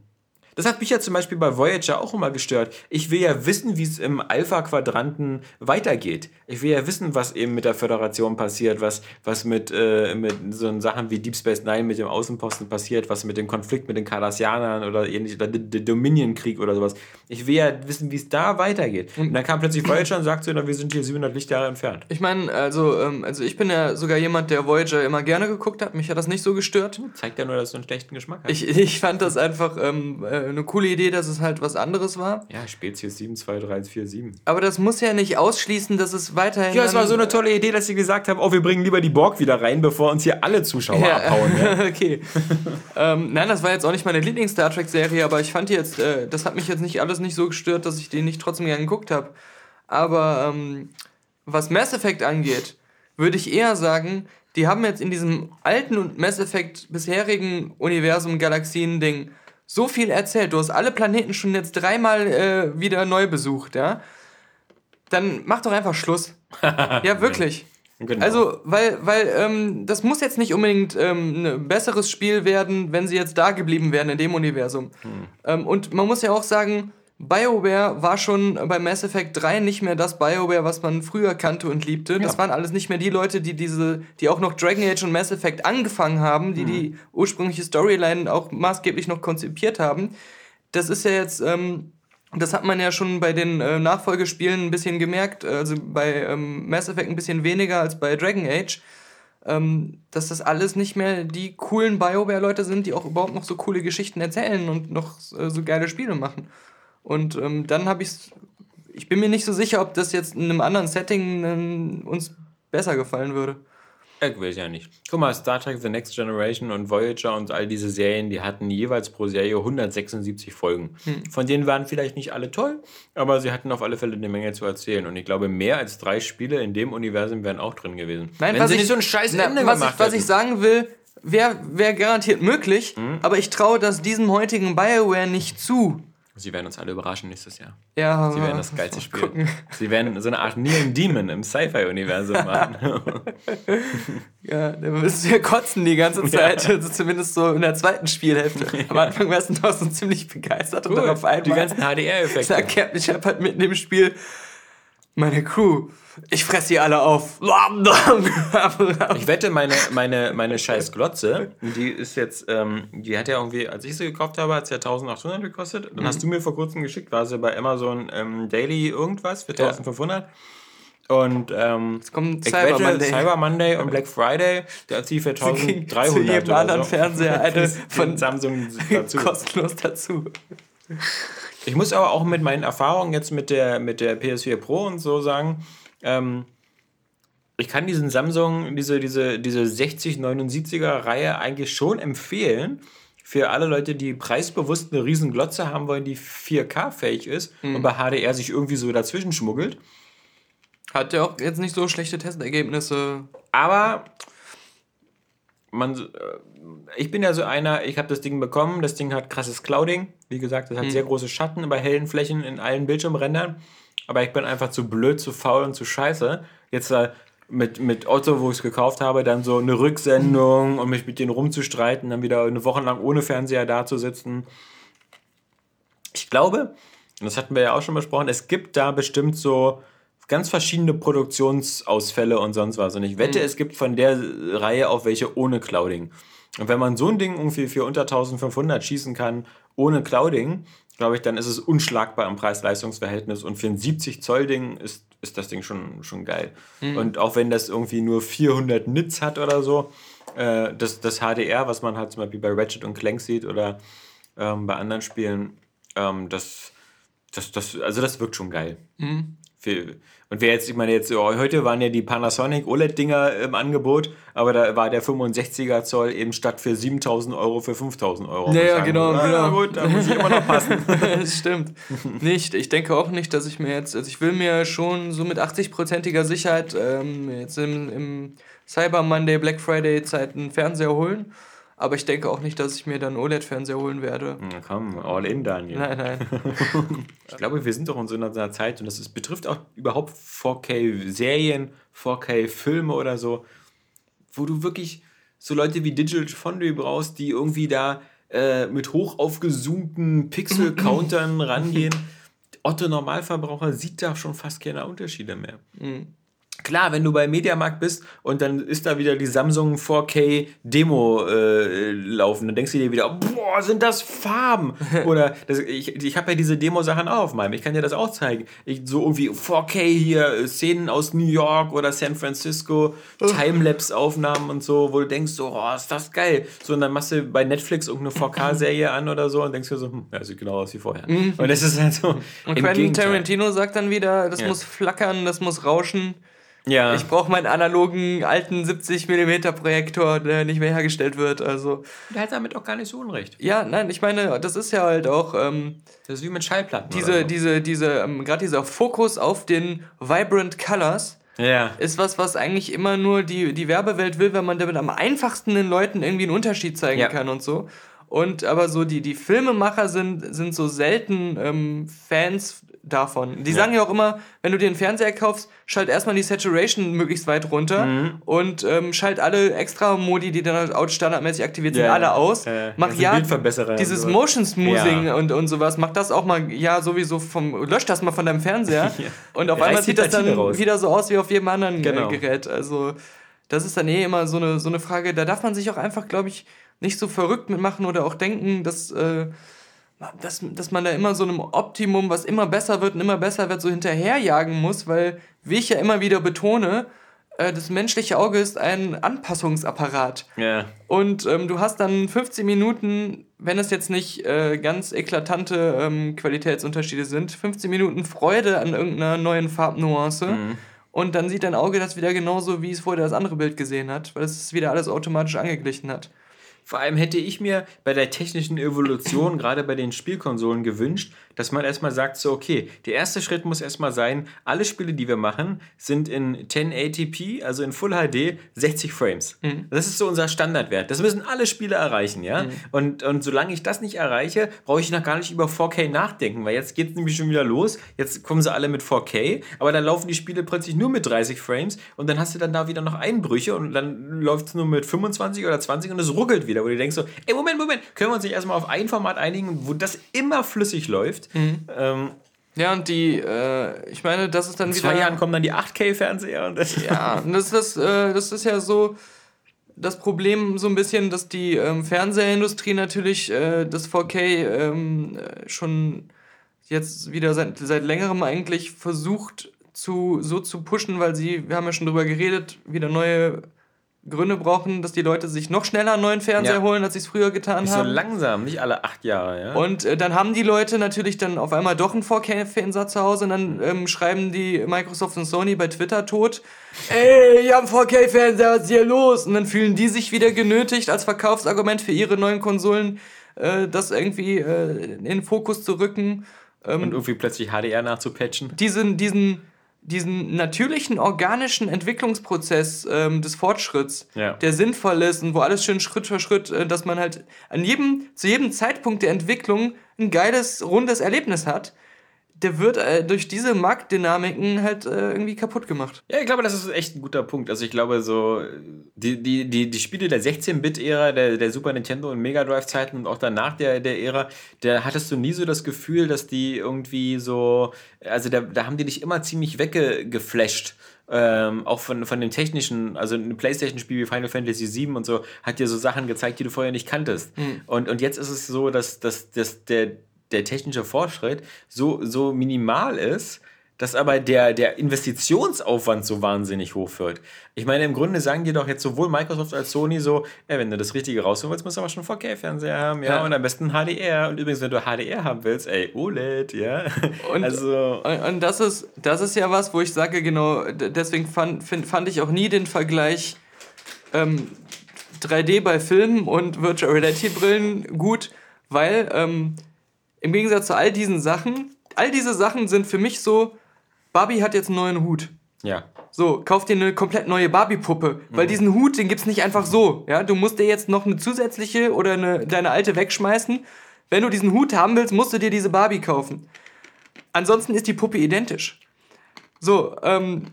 das hat mich ja zum Beispiel bei Voyager auch immer gestört. Ich will ja wissen, wie es im Alpha-Quadranten weitergeht. Ich will ja wissen, was eben mit der Föderation passiert, was, was mit, äh, mit so Sachen wie Deep Space Nine mit dem Außenposten passiert, was mit dem Konflikt mit den Cardassianern oder ähnlich, oder der Dominion-Krieg oder sowas. Ich will ja wissen, wie es da weitergeht. Und dann kam plötzlich Voyager und sagte, wir sind hier 700 Lichtjahre entfernt. Ich meine, also, ähm, also ich bin ja sogar jemand, der Voyager immer gerne geguckt hat. Mich hat das nicht so gestört. Zeigt ja nur, dass du einen schlechten Geschmack hast. Ich, ich fand das einfach ähm, äh, eine coole Idee, dass es halt was anderes war. Ja, Spezies 72347. Aber das muss ja nicht ausschließen, dass es weiterhin. Ja, es war so eine tolle Idee, dass sie gesagt haben: Oh, wir bringen lieber die Borg wieder rein, bevor uns hier alle Zuschauer ja. abhauen. Ja? okay. ähm, nein, das war jetzt auch nicht meine Lieblings-Star Trek-Serie, aber ich fand die jetzt, äh, das hat mich jetzt nicht alles nicht so gestört, dass ich die nicht trotzdem gerne geguckt habe. Aber ähm, was Mass Effect angeht, würde ich eher sagen, die haben jetzt in diesem alten Mass Effect bisherigen Universum Galaxien-Ding so viel erzählt. Du hast alle Planeten schon jetzt dreimal äh, wieder neu besucht, ja? Dann mach doch einfach Schluss. ja, wirklich. Genau. Also, weil, weil ähm, das muss jetzt nicht unbedingt ähm, ein besseres Spiel werden, wenn sie jetzt da geblieben wären in dem Universum. Hm. Ähm, und man muss ja auch sagen, BioWare war schon bei Mass Effect 3 nicht mehr das BioWare, was man früher kannte und liebte. Ja. Das waren alles nicht mehr die Leute, die diese, die auch noch Dragon Age und Mass Effect angefangen haben, die mhm. die ursprüngliche Storyline auch maßgeblich noch konzipiert haben. Das ist ja jetzt, ähm, das hat man ja schon bei den äh, Nachfolgespielen ein bisschen gemerkt, also bei ähm, Mass Effect ein bisschen weniger als bei Dragon Age. Ähm, dass das alles nicht mehr die coolen BioWare-Leute sind, die auch überhaupt noch so coole Geschichten erzählen und noch äh, so geile Spiele machen. Und ähm, dann habe ich ich bin mir nicht so sicher, ob das jetzt in einem anderen Setting ähm, uns besser gefallen würde. Ich weiß ja nicht. Guck mal, Star Trek The Next Generation und Voyager und all diese Serien, die hatten jeweils pro Serie 176 Folgen. Hm. Von denen waren vielleicht nicht alle toll, aber sie hatten auf alle Fälle eine Menge zu erzählen. Und ich glaube, mehr als drei Spiele in dem Universum wären auch drin gewesen. Nein, Wenn sie ich, nicht so ein scheiß Ende na, was gemacht ich, Was ich sagen will, wäre wär garantiert möglich, hm? aber ich traue das diesem heutigen Bioware nicht zu. Sie werden uns alle überraschen nächstes Jahr. Ja. Sie werden das geilste Spiel. Gucken. Sie werden so eine Art Neon Demon im Sci-Fi-Universum machen. ja, da du ja kotzen die ganze Zeit. Ja. Also zumindest so in der zweiten Spielhälfte. Am Anfang wärst du noch so ziemlich begeistert cool. und dann auf einmal. Die ganzen HDR-Effekte. Sagt Captain Shepard mitten im Spiel meine Crew, ich fresse sie alle auf. ich wette, meine, meine, meine scheiß Glotze, die ist jetzt, ähm, die hat ja irgendwie, als ich sie gekauft habe, hat sie ja 1800 gekostet. Dann mhm. hast du mir vor kurzem geschickt, war sie bei Amazon ähm, Daily irgendwas für 1500. Ja. Und ähm, Jetzt kommt Cyber, wette, Monday. Cyber Monday und Black Friday, der hat sie für 1300 Zu jedem anderen so. Fernseher eine von Samsung dazu. kostenlos dazu. Ich muss aber auch mit meinen Erfahrungen jetzt mit der, mit der PS4 Pro und so sagen, ähm, ich kann diesen Samsung, diese, diese, diese 6079er Reihe eigentlich schon empfehlen für alle Leute, die preisbewusst eine riesen Glotze haben wollen, die 4K-fähig ist mhm. und bei HDR sich irgendwie so dazwischen schmuggelt. Hat ja auch jetzt nicht so schlechte Testergebnisse. Aber man, äh, ich bin ja so einer, ich habe das Ding bekommen, das Ding hat krasses Clouding. Wie gesagt, das hat mhm. sehr große Schatten bei hellen Flächen in allen Bildschirmrändern. Aber ich bin einfach zu blöd, zu faul und zu scheiße. Jetzt äh, mit, mit Otto, wo ich es gekauft habe, dann so eine Rücksendung und mich mit denen rumzustreiten, dann wieder eine Woche lang ohne Fernseher da zu sitzen. Ich glaube, und das hatten wir ja auch schon besprochen, es gibt da bestimmt so ganz verschiedene Produktionsausfälle und sonst was. Und ich wette, mhm. es gibt von der Reihe auch welche ohne Clouding. Und wenn man so ein Ding irgendwie für unter 1500 schießen kann, ohne Clouding, glaube ich, dann ist es unschlagbar im Preis-Leistungs-Verhältnis. Und für ein 70 Zoll Ding ist, ist das Ding schon, schon geil. Mhm. Und auch wenn das irgendwie nur 400 Nits hat oder so, äh, das, das HDR, was man halt zum Beispiel bei Ratchet und Clank sieht oder ähm, bei anderen Spielen, ähm, das, das, das, also das wirkt schon geil. Mhm Für, und wer jetzt, ich meine, jetzt heute waren ja die Panasonic OLED-Dinger im Angebot, aber da war der 65er Zoll eben statt für 7000 Euro für 5000 Euro. Ja, genau, ah, genau. gut, da muss ich immer noch passen. das stimmt. Nicht. Ich denke auch nicht, dass ich mir jetzt, also ich will mir schon so mit 80-prozentiger Sicherheit ähm, jetzt im, im Cyber Monday, Black Friday Zeit einen Fernseher holen. Aber ich denke auch nicht, dass ich mir dann OLED-Fernseher holen werde. Na komm, all in, Daniel. Nein, nein. ich glaube, wir sind doch in so einer Zeit und das ist, betrifft auch überhaupt 4K-Serien, 4K-Filme oder so, wo du wirklich so Leute wie Digital Foundry brauchst, die irgendwie da äh, mit hoch aufgezoomten Pixel-Countern rangehen. Otto Normalverbraucher sieht da schon fast keine Unterschiede mehr. Mhm. Klar, wenn du bei Mediamarkt bist und dann ist da wieder die Samsung 4K Demo äh, laufen, dann denkst du dir wieder, boah, sind das Farben? Oder das, ich, ich habe ja diese Demo-Sachen auch auf meinem, ich kann dir das auch zeigen. Ich, so irgendwie 4K hier, äh, Szenen aus New York oder San Francisco, Timelapse-Aufnahmen und so, wo du denkst, so, oh, ist das geil. So, und dann machst du bei Netflix irgendeine 4K-Serie an oder so und denkst dir so, hm, ja, sieht genau aus wie vorher. Mhm. Und das ist halt so. Und Quentin Tarantino sagt dann wieder, das Ja. muss flackern, das muss rauschen. Ja. Ich brauche meinen analogen alten 70 mm Projektor, der nicht mehr hergestellt wird. Also Der hat damit auch gar nicht so unrecht. ja, nein, ich meine, das ist ja halt auch ähm, Das ist wie mit Schallplatten. diese, so. diese, diese, ähm, gerade dieser Fokus auf den vibrant Colors Ja. ist was, was eigentlich immer nur die, die Werbewelt will, wenn man damit am einfachsten den Leuten irgendwie einen Unterschied zeigen Ja. kann und so. Und aber so die, die Filmemacher sind, sind so selten ähm, Fans davon. Die Ja. sagen ja auch immer, wenn du dir einen Fernseher kaufst, schalt erstmal die Saturation möglichst weit runter Mhm. und ähm, schalt alle extra Modi, die dann halt standardmäßig aktiviert sind, Ja, alle aus. Ja. Mach Also ja dieses sowas. Motion Smoothing Ja. und, und sowas, mach das auch mal, ja, sowieso vom, lösch das mal von deinem Fernseher. Und auf einmal sieht das dann raus. wieder so aus wie auf jedem anderen Genau. äh, Gerät. Also, das ist dann eh immer so eine, so eine Frage, da darf man sich auch einfach, glaube ich, nicht so verrückt mitmachen oder auch denken, dass, äh, dass, dass man da immer so einem Optimum, was immer besser wird und immer besser wird, so hinterherjagen muss, weil, wie ich ja immer wieder betone, äh, das menschliche Auge ist ein Anpassungsapparat. Ja. Und ähm, du hast dann 15 Minuten, wenn es jetzt nicht äh, ganz eklatante ähm, Qualitätsunterschiede sind, 15 Minuten Freude an irgendeiner neuen Farbnuance. Mhm. Und dann sieht dein Auge das wieder genauso, wie es vorher das andere Bild gesehen hat, weil es wieder alles automatisch angeglichen hat. Vor allem hätte ich mir bei der technischen Evolution, gerade bei den Spielkonsolen, gewünscht, dass man erstmal sagt, so, okay, der erste Schritt muss erstmal sein, alle Spiele, die wir machen, sind in 1080p, also in Full HD, 60 Frames. Das ist so unser Standardwert. Das müssen alle Spiele erreichen, ja? Und, und solange ich das nicht erreiche, brauche ich noch gar nicht über 4K nachdenken, weil jetzt geht es nämlich schon wieder los. Jetzt kommen sie alle mit 4K, aber dann laufen die Spiele plötzlich nur mit 30 Frames und dann hast du dann da wieder noch Einbrüche und dann läuft es nur mit 25 oder 20 und es ruckelt wieder, wo du denkst so, ey, Moment, Moment, können wir uns nicht erstmal auf ein Format einigen, wo das immer flüssig läuft? Ähm, Ja, und die, äh, ich meine, das ist dann in wieder. zwei Jahren kommen dann die 8K-Fernseher und das. Ja, und das, das, äh, das ist ja so das Problem so ein bisschen, dass die ähm, Fernsehindustrie natürlich äh, das 4K ähm, äh, schon jetzt wieder seit, seit längerem eigentlich versucht zu, so zu pushen, weil sie, wir haben ja schon drüber geredet, wieder neue Gründe brauchen, dass die Leute sich noch schneller einen neuen Fernseher Ja. holen, als sie es früher getan so haben. langsam, nicht alle acht Jahre, ja. Und äh, dann haben die Leute natürlich dann auf einmal doch einen 4K-Fernseher zu Hause und dann ähm, schreiben die Microsoft und Sony bei Twitter tot, ey, ihr habt einen 4K-Fernseher, was ist hier los? Und dann fühlen die sich wieder genötigt, als Verkaufsargument für ihre neuen Konsolen äh, das irgendwie äh, in den Fokus zu rücken. Ähm, und irgendwie plötzlich HDR nachzupatchen. diesen, diesen, diesen natürlichen, organischen Entwicklungsprozess ähm, des Fortschritts, Ja. der sinnvoll ist und wo alles schön Schritt für Schritt, äh, dass man halt an jedem, zu jedem Zeitpunkt der Entwicklung ein geiles, rundes Erlebnis hat, der wird äh, durch diese Marktdynamiken halt äh, irgendwie kaputt gemacht. Ja, ich glaube, das ist echt ein guter Punkt. Also ich glaube, so die, die, die, die Spiele der 16-Bit-Ära, der, der Super Nintendo und Mega Drive-Zeiten und auch danach der, der Ära, da hattest du nie so das Gefühl, dass die irgendwie so, also da, da haben die dich immer ziemlich weggeflasht. Ähm, auch von, von dem technischen, also ein Playstation-Spiel wie Final Fantasy VII und so, hat dir so Sachen gezeigt, die du vorher nicht kanntest. Und, und jetzt ist es so, dass, dass, dass der, der technische Fortschritt so, so minimal ist, dass aber der, der Investitionsaufwand so wahnsinnig hoch wird. Ich meine, im Grunde sagen dir doch jetzt sowohl Microsoft als Sony so, ey, wenn du das Richtige rausholen willst, musst du aber schon 4K-Fernseher haben, ja, ja, und am besten HDR. Und übrigens, wenn du HDR haben willst, ey, OLED, ja. Und, also, und, und das, ist, das ist ja was, wo ich sage, genau, deswegen fand, find, fand ich auch nie den Vergleich ähm, 3D bei Filmen und Virtual Reality Brillen gut, weil ähm, im Gegensatz zu all diesen Sachen, all diese Sachen sind für mich so, Barbie hat jetzt einen neuen Hut. Ja. So, kauf dir eine komplett neue Barbie-Puppe. Mhm. Weil diesen Hut, den gibt's nicht einfach so. Ja, du musst dir jetzt noch eine zusätzliche oder eine, deine alte wegschmeißen. Wenn du diesen Hut haben willst, musst du dir diese Barbie kaufen. Ansonsten ist die Puppe identisch. So, ähm,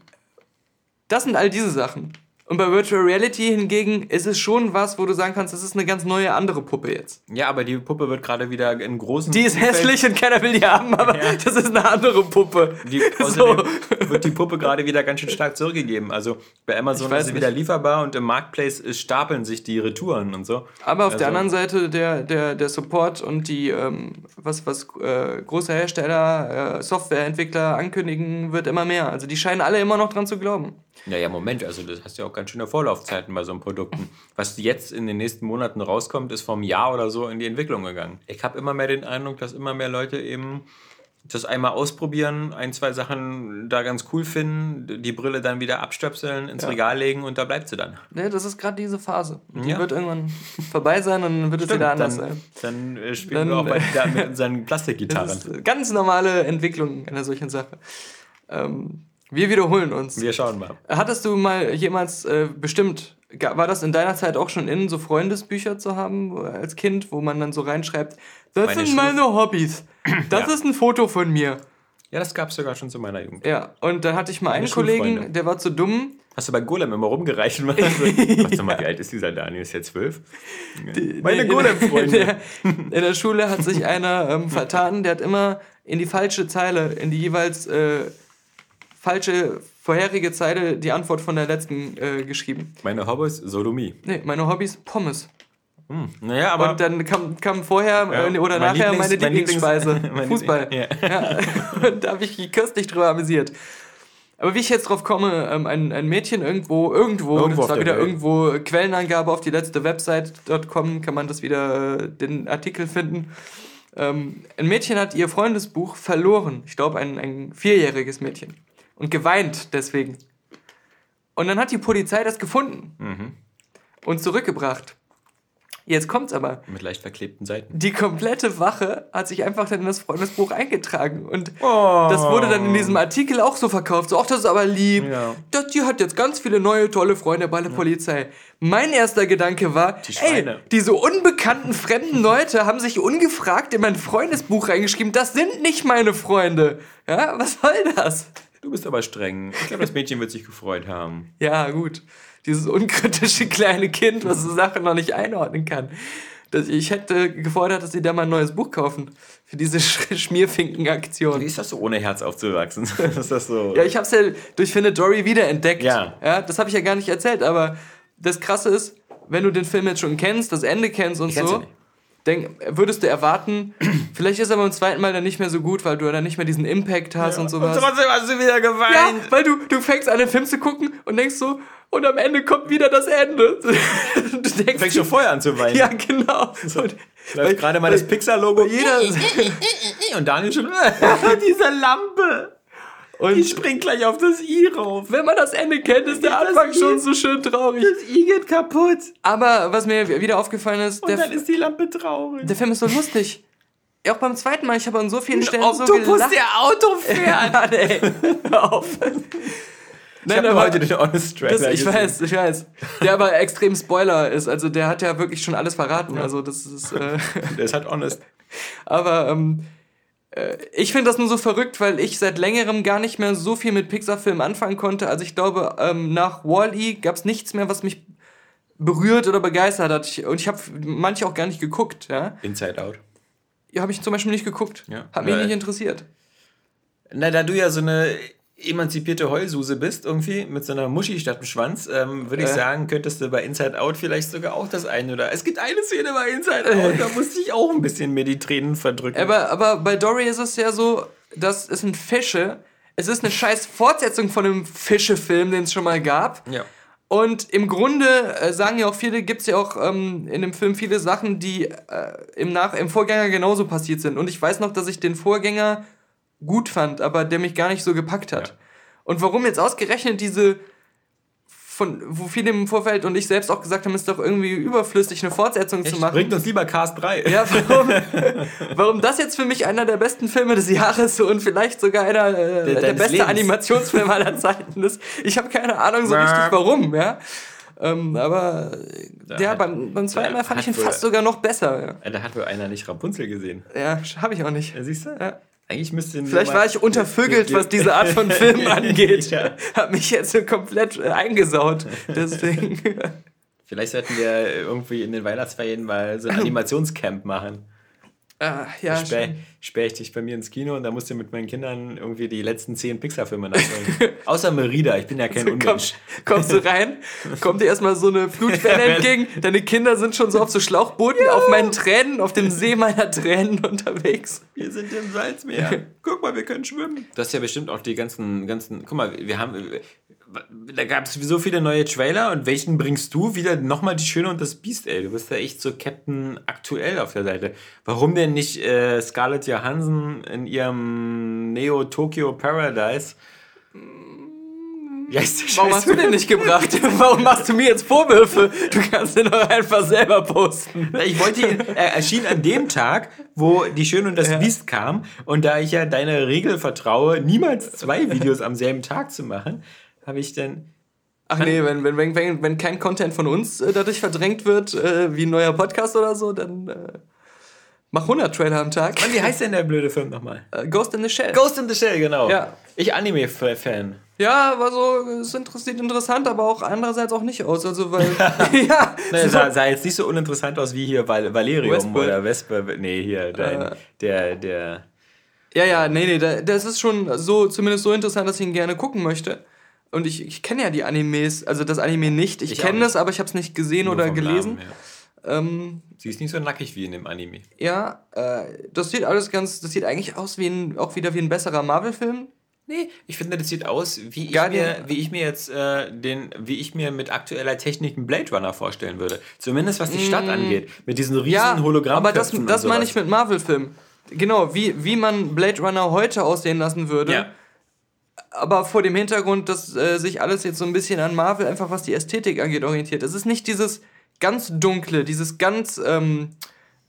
das sind all diese Sachen. Und bei Virtual Reality hingegen ist es schon was, wo du sagen kannst, das ist eine ganz neue andere Puppe jetzt. Ja, aber die Puppe wird gerade wieder in großen. Die ist Umfeld hässlich und keiner will die haben, aber ja. das ist eine andere Puppe. Die, so. wird die Puppe gerade wieder ganz schön stark zurückgegeben. Also bei Amazon ist sie wieder lieferbar und im Marketplace stapeln sich die Retouren und so. Aber auf also. der anderen Seite der, der, der Support und die, ähm, was, was äh, große Hersteller, äh, Softwareentwickler ankündigen, wird immer mehr. Also die scheinen alle immer noch dran zu glauben. Naja, Moment, also das hast ja auch ganz schöne Vorlaufzeiten bei so einem Produkten. Was jetzt in den nächsten Monaten rauskommt, ist vom Jahr oder so in die Entwicklung gegangen. Ich habe immer mehr den Eindruck, dass immer mehr Leute eben das einmal ausprobieren, ein, zwei Sachen da ganz cool finden, die Brille dann wieder abstöpseln, ins ja. Regal legen und da bleibt sie dann. Ja, das ist gerade diese Phase. Die ja. wird irgendwann vorbei sein und dann wird Stimmt, es wieder anders dann, sein. Dann äh, spielen dann, wir auch bald wieder mit unseren Plastikgitarren. ganz normale Entwicklung einer solchen Sache. Ähm, wir wiederholen uns. Wir schauen mal. Hattest du mal jemals äh, bestimmt, war das in deiner Zeit auch schon in, so Freundesbücher zu haben als Kind, wo man dann so reinschreibt, das meine sind Schul meine Hobbys, das ja. ist ein Foto von mir. Ja, das gab es sogar schon zu meiner Jugend. Ja, und dann hatte ich mal einen Kollegen, der war zu dumm. Hast du bei Golem immer rumgereicht? Also, Warte mal, wie alt ist dieser Daniel? Ist jetzt zwölf? Meine Golem-Freunde. In, in, der Schule hat sich einer ähm, vertan, der hat immer in die falsche Zeile, in die jeweils äh, falsche vorherige Zeile die Antwort von der letzten äh, geschrieben. Meine Hobbys Sodomie. Nee, meine Hobbys Pommes. Hm, naja, aber. Und dann kam, kam vorher ja, äh, oder mein nachher Lieblings, meine Lieblingsspeise. Lieblings, Fußball. Ja. ja. Und da habe ich mich köstlich drüber amüsiert. Aber wie ich jetzt drauf komme, ähm, ein, ein Mädchen irgendwo, irgendwo, irgendwo das war wieder Welt. irgendwo Quellenangabe auf die letzte Website.com, kann man das wieder, äh, den Artikel finden. Ähm, ein Mädchen hat ihr Freundesbuch verloren. Ich glaube, ein, ein vierjähriges Mädchen und geweint deswegen. Und dann hat die Polizei das gefunden mhm. und zurückgebracht. Jetzt kommt's aber. Mit leicht verklebten Seiten. Die komplette Wache hat sich einfach dann in das Freundesbuch eingetragen. Und oh. das wurde dann in diesem Artikel auch so verkauft. So, ach, das ist aber lieb. Ja. Das, die hat jetzt ganz viele neue, tolle Freunde bei der ja. Polizei. Mein erster Gedanke war, die ey, diese unbekannten fremden Leute haben sich ungefragt in mein Freundesbuch reingeschrieben. Das sind nicht meine Freunde. Ja, was soll das? Du bist aber streng. Ich glaube, das Mädchen wird sich gefreut haben. Ja, gut. Dieses unkritische kleine Kind, was so Sachen noch nicht einordnen kann. Das, ich hätte gefordert, dass sie da mal ein neues Buch kaufen. Für diese Sch Schmierfinken-Aktion. Wie ist das so, ohne Herz aufzuwachsen? ist das so? Ja, ich habe es ja durch Findet Dory wiederentdeckt. Ja. ja das habe ich ja gar nicht erzählt, aber das Krasse ist, wenn du den Film jetzt schon kennst, das Ende kennst und ich so denk, würdest du erwarten, vielleicht ist er beim zweiten Mal dann nicht mehr so gut, weil du dann nicht mehr diesen Impact hast ja. und sowas. Und trotzdem hast du wieder geweint. Ja, weil du, du fängst an, den Film zu gucken und denkst so, und am Ende kommt wieder das Ende. Du denkst, fängst schon vorher an zu weinen. Ja, genau. So, weil, gerade mal das Pixar-Logo. Jeder und Daniel schon, diese Lampe. Und ich spring gleich auf das I rauf. Wenn man das Ende kennt, ist der Anfang schon so schön traurig. Das I geht kaputt. Aber was mir wieder aufgefallen ist, und dann ist die Lampe traurig. Der Film ist so lustig. Auch beim zweiten Mal, ich habe an so vielen Ein Stellen Octopus, so gelacht. der Auto fährt. Mann, ey. Hör auf. Ich habe heute den Honest Trailer das, Ich weiß, ich weiß. Der aber extrem Spoiler ist. Also der hat ja wirklich schon alles verraten. Ja. Also das ist... Äh der ist halt honest. Aber ähm, äh, ich finde das nur so verrückt, weil ich seit längerem gar nicht mehr so viel mit Pixar-Filmen anfangen konnte. Also ich glaube, ähm, nach Wall-E gab es nichts mehr, was mich berührt oder begeistert hat. Und ich habe manche auch gar nicht geguckt. Ja? Inside Out. Ja, habe ich zum Beispiel nicht geguckt. Ja. Hat mich ja. nicht interessiert. Na, da du ja so eine emanzipierte Heulsuse bist, irgendwie, mit so einer Muschi statt dem Schwanz, ähm, würde ich äh. sagen, könntest du bei Inside Out vielleicht sogar auch das eine oder. Es gibt eine Szene bei Inside Out, da musste ich auch ein bisschen mir die Tränen verdrücken. Aber, aber bei Dory ist es ja so, das sind Fische. es ist eine scheiß Fortsetzung von einem Fische-Film, den es schon mal gab. Ja. Und im Grunde äh, sagen ja auch viele, gibt es ja auch ähm, in dem Film viele Sachen, die äh, im, Nach im Vorgänger genauso passiert sind. Und ich weiß noch, dass ich den Vorgänger gut fand, aber der mich gar nicht so gepackt hat. Ja. Und warum jetzt ausgerechnet diese, von, wo viele im Vorfeld und ich selbst auch gesagt haben, ist doch irgendwie überflüssig, eine Fortsetzung zu machen. Bringt uns lieber Cast 3. Ja, warum, warum das jetzt für mich einer der besten Filme des Jahres und vielleicht sogar einer äh, der, deines beste Lebens. Animationsfilm aller Zeiten ist. Ich habe keine Ahnung so richtig warum, ja. Ähm, aber äh, ja, hat- beim, beim zweiten da Mal fand ich ihn fast sogar noch besser. Äh, Da hat wohl einer nicht Rapunzel gesehen. Ja, ja habe ich auch nicht. Ja, siehst du? Ja. Eigentlich müsste Vielleicht war ich untervögelt, was diese Art von Film angeht. Ja. Hab mich jetzt so komplett äh, eingesaut. Deswegen. Vielleicht sollten wir irgendwie in den Weihnachtsferien mal so ein Animationscamp machen. Ah, ja, Sperr, schon. sperr ich dich bei mir ins Kino und da musst du mit meinen Kindern irgendwie die letzten zehn Pixar-Filme nachholen. Außer Merida, ich bin ja kein So, Unmensch. kommst, kommst du rein, kommt dir erstmal so eine Flutwelle entgegen, deine Kinder sind schon so auf so Schlauchbooten auf meinen Tränen, auf dem See meiner Tränen unterwegs. Wir sind im Salzmeer. Guck mal, wir können schwimmen. Du hast ja bestimmt auch die ganzen, ganzen. Guck mal, wir haben. Da gab es so viele neue Trailer und welchen bringst du wieder nochmal die Schöne und das Biest, ey? Du bist ja echt so Captain aktuell auf der Seite. Warum denn nicht äh, Scarlett Johansson in ihrem Neo Tokyo Paradise? Heißt der Warum hast du den nicht gebracht? Warum machst du mir jetzt Vorwürfe? Du kannst den doch einfach selber posten. Ich wollte ihn, er erschien an dem Tag, wo Die Schöne und das Ja. Biest kam. Und da ich ja deiner Regel vertraue, niemals zwei Videos am selben Tag zu machen, habe ich dann. Ach nee, wenn, wenn, wenn, wenn, wenn kein Content von uns äh, dadurch verdrängt wird, äh, wie ein neuer Podcast oder so, dann äh, mach 100 Trailer am Tag. Mann, wie heißt denn der blöde Film nochmal? Äh, Ghost in the Shell. Ghost in the Shell, genau. Ja. Ich Anime-Fan. Ja, war so, es sieht interessant, aber auch andererseits auch nicht aus. Also, weil. ja, Ne, so, sah, sah jetzt nicht so uninteressant aus wie hier Val Valerium Westworld. oder Vesper. Nee, hier, dein, Äh. der, der. ja, ja, nee, nee, da- das ist schon so, zumindest so interessant, dass ich ihn gerne gucken möchte. Und ich, ich kenne ja die Animes, also das Anime nicht. Ich, Ich kenne das, aber ich habe es nicht gesehen nur oder gelesen. Namen, ja. Ähm, Sie ist nicht so nackig wie in dem Anime. ja, äh, das sieht alles ganz, das sieht eigentlich aus wie ein, auch wieder wie ein besserer Marvel-Film. Nee, ich finde, das sieht aus, wie ich, mir, wie ich mir jetzt äh, den, wie ich mir mit aktueller Technik einen Blade Runner vorstellen würde. Zumindest was die Stadt angeht. Mit diesen riesen Mm. Ja, Hologramm. aber das, das meine ich mit Marvel-Filmen. Genau, wie, wie man Blade Runner heute aussehen lassen würde. Ja. aber vor dem Hintergrund, dass äh, sich alles jetzt so ein bisschen an Marvel, einfach was die Ästhetik angeht, orientiert. Es ist nicht dieses ganz dunkle, dieses ganz ähm,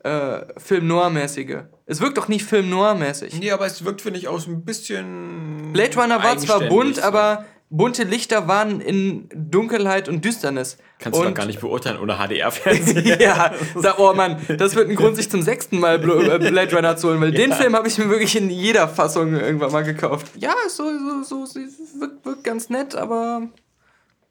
äh, Film Noir-mäßige. Es wirkt doch nicht Film Noir-mäßig. Nee, aber es wirkt, finde ich, auch so ein bisschen. Blade Runner war zwar bunt, so. aber bunte Lichter waren in Dunkelheit und Düsternis. Kannst du und doch gar nicht beurteilen ohne HDR-Fernsehen. ja, da, oh Mann, das wird ein Grund, sich zum sechsten Mal äh, Blade Runner zu holen, weil den Film habe ich mir wirklich in jeder Fassung irgendwann mal gekauft. Ja, so, so, so wirkt, wirkt ganz nett, aber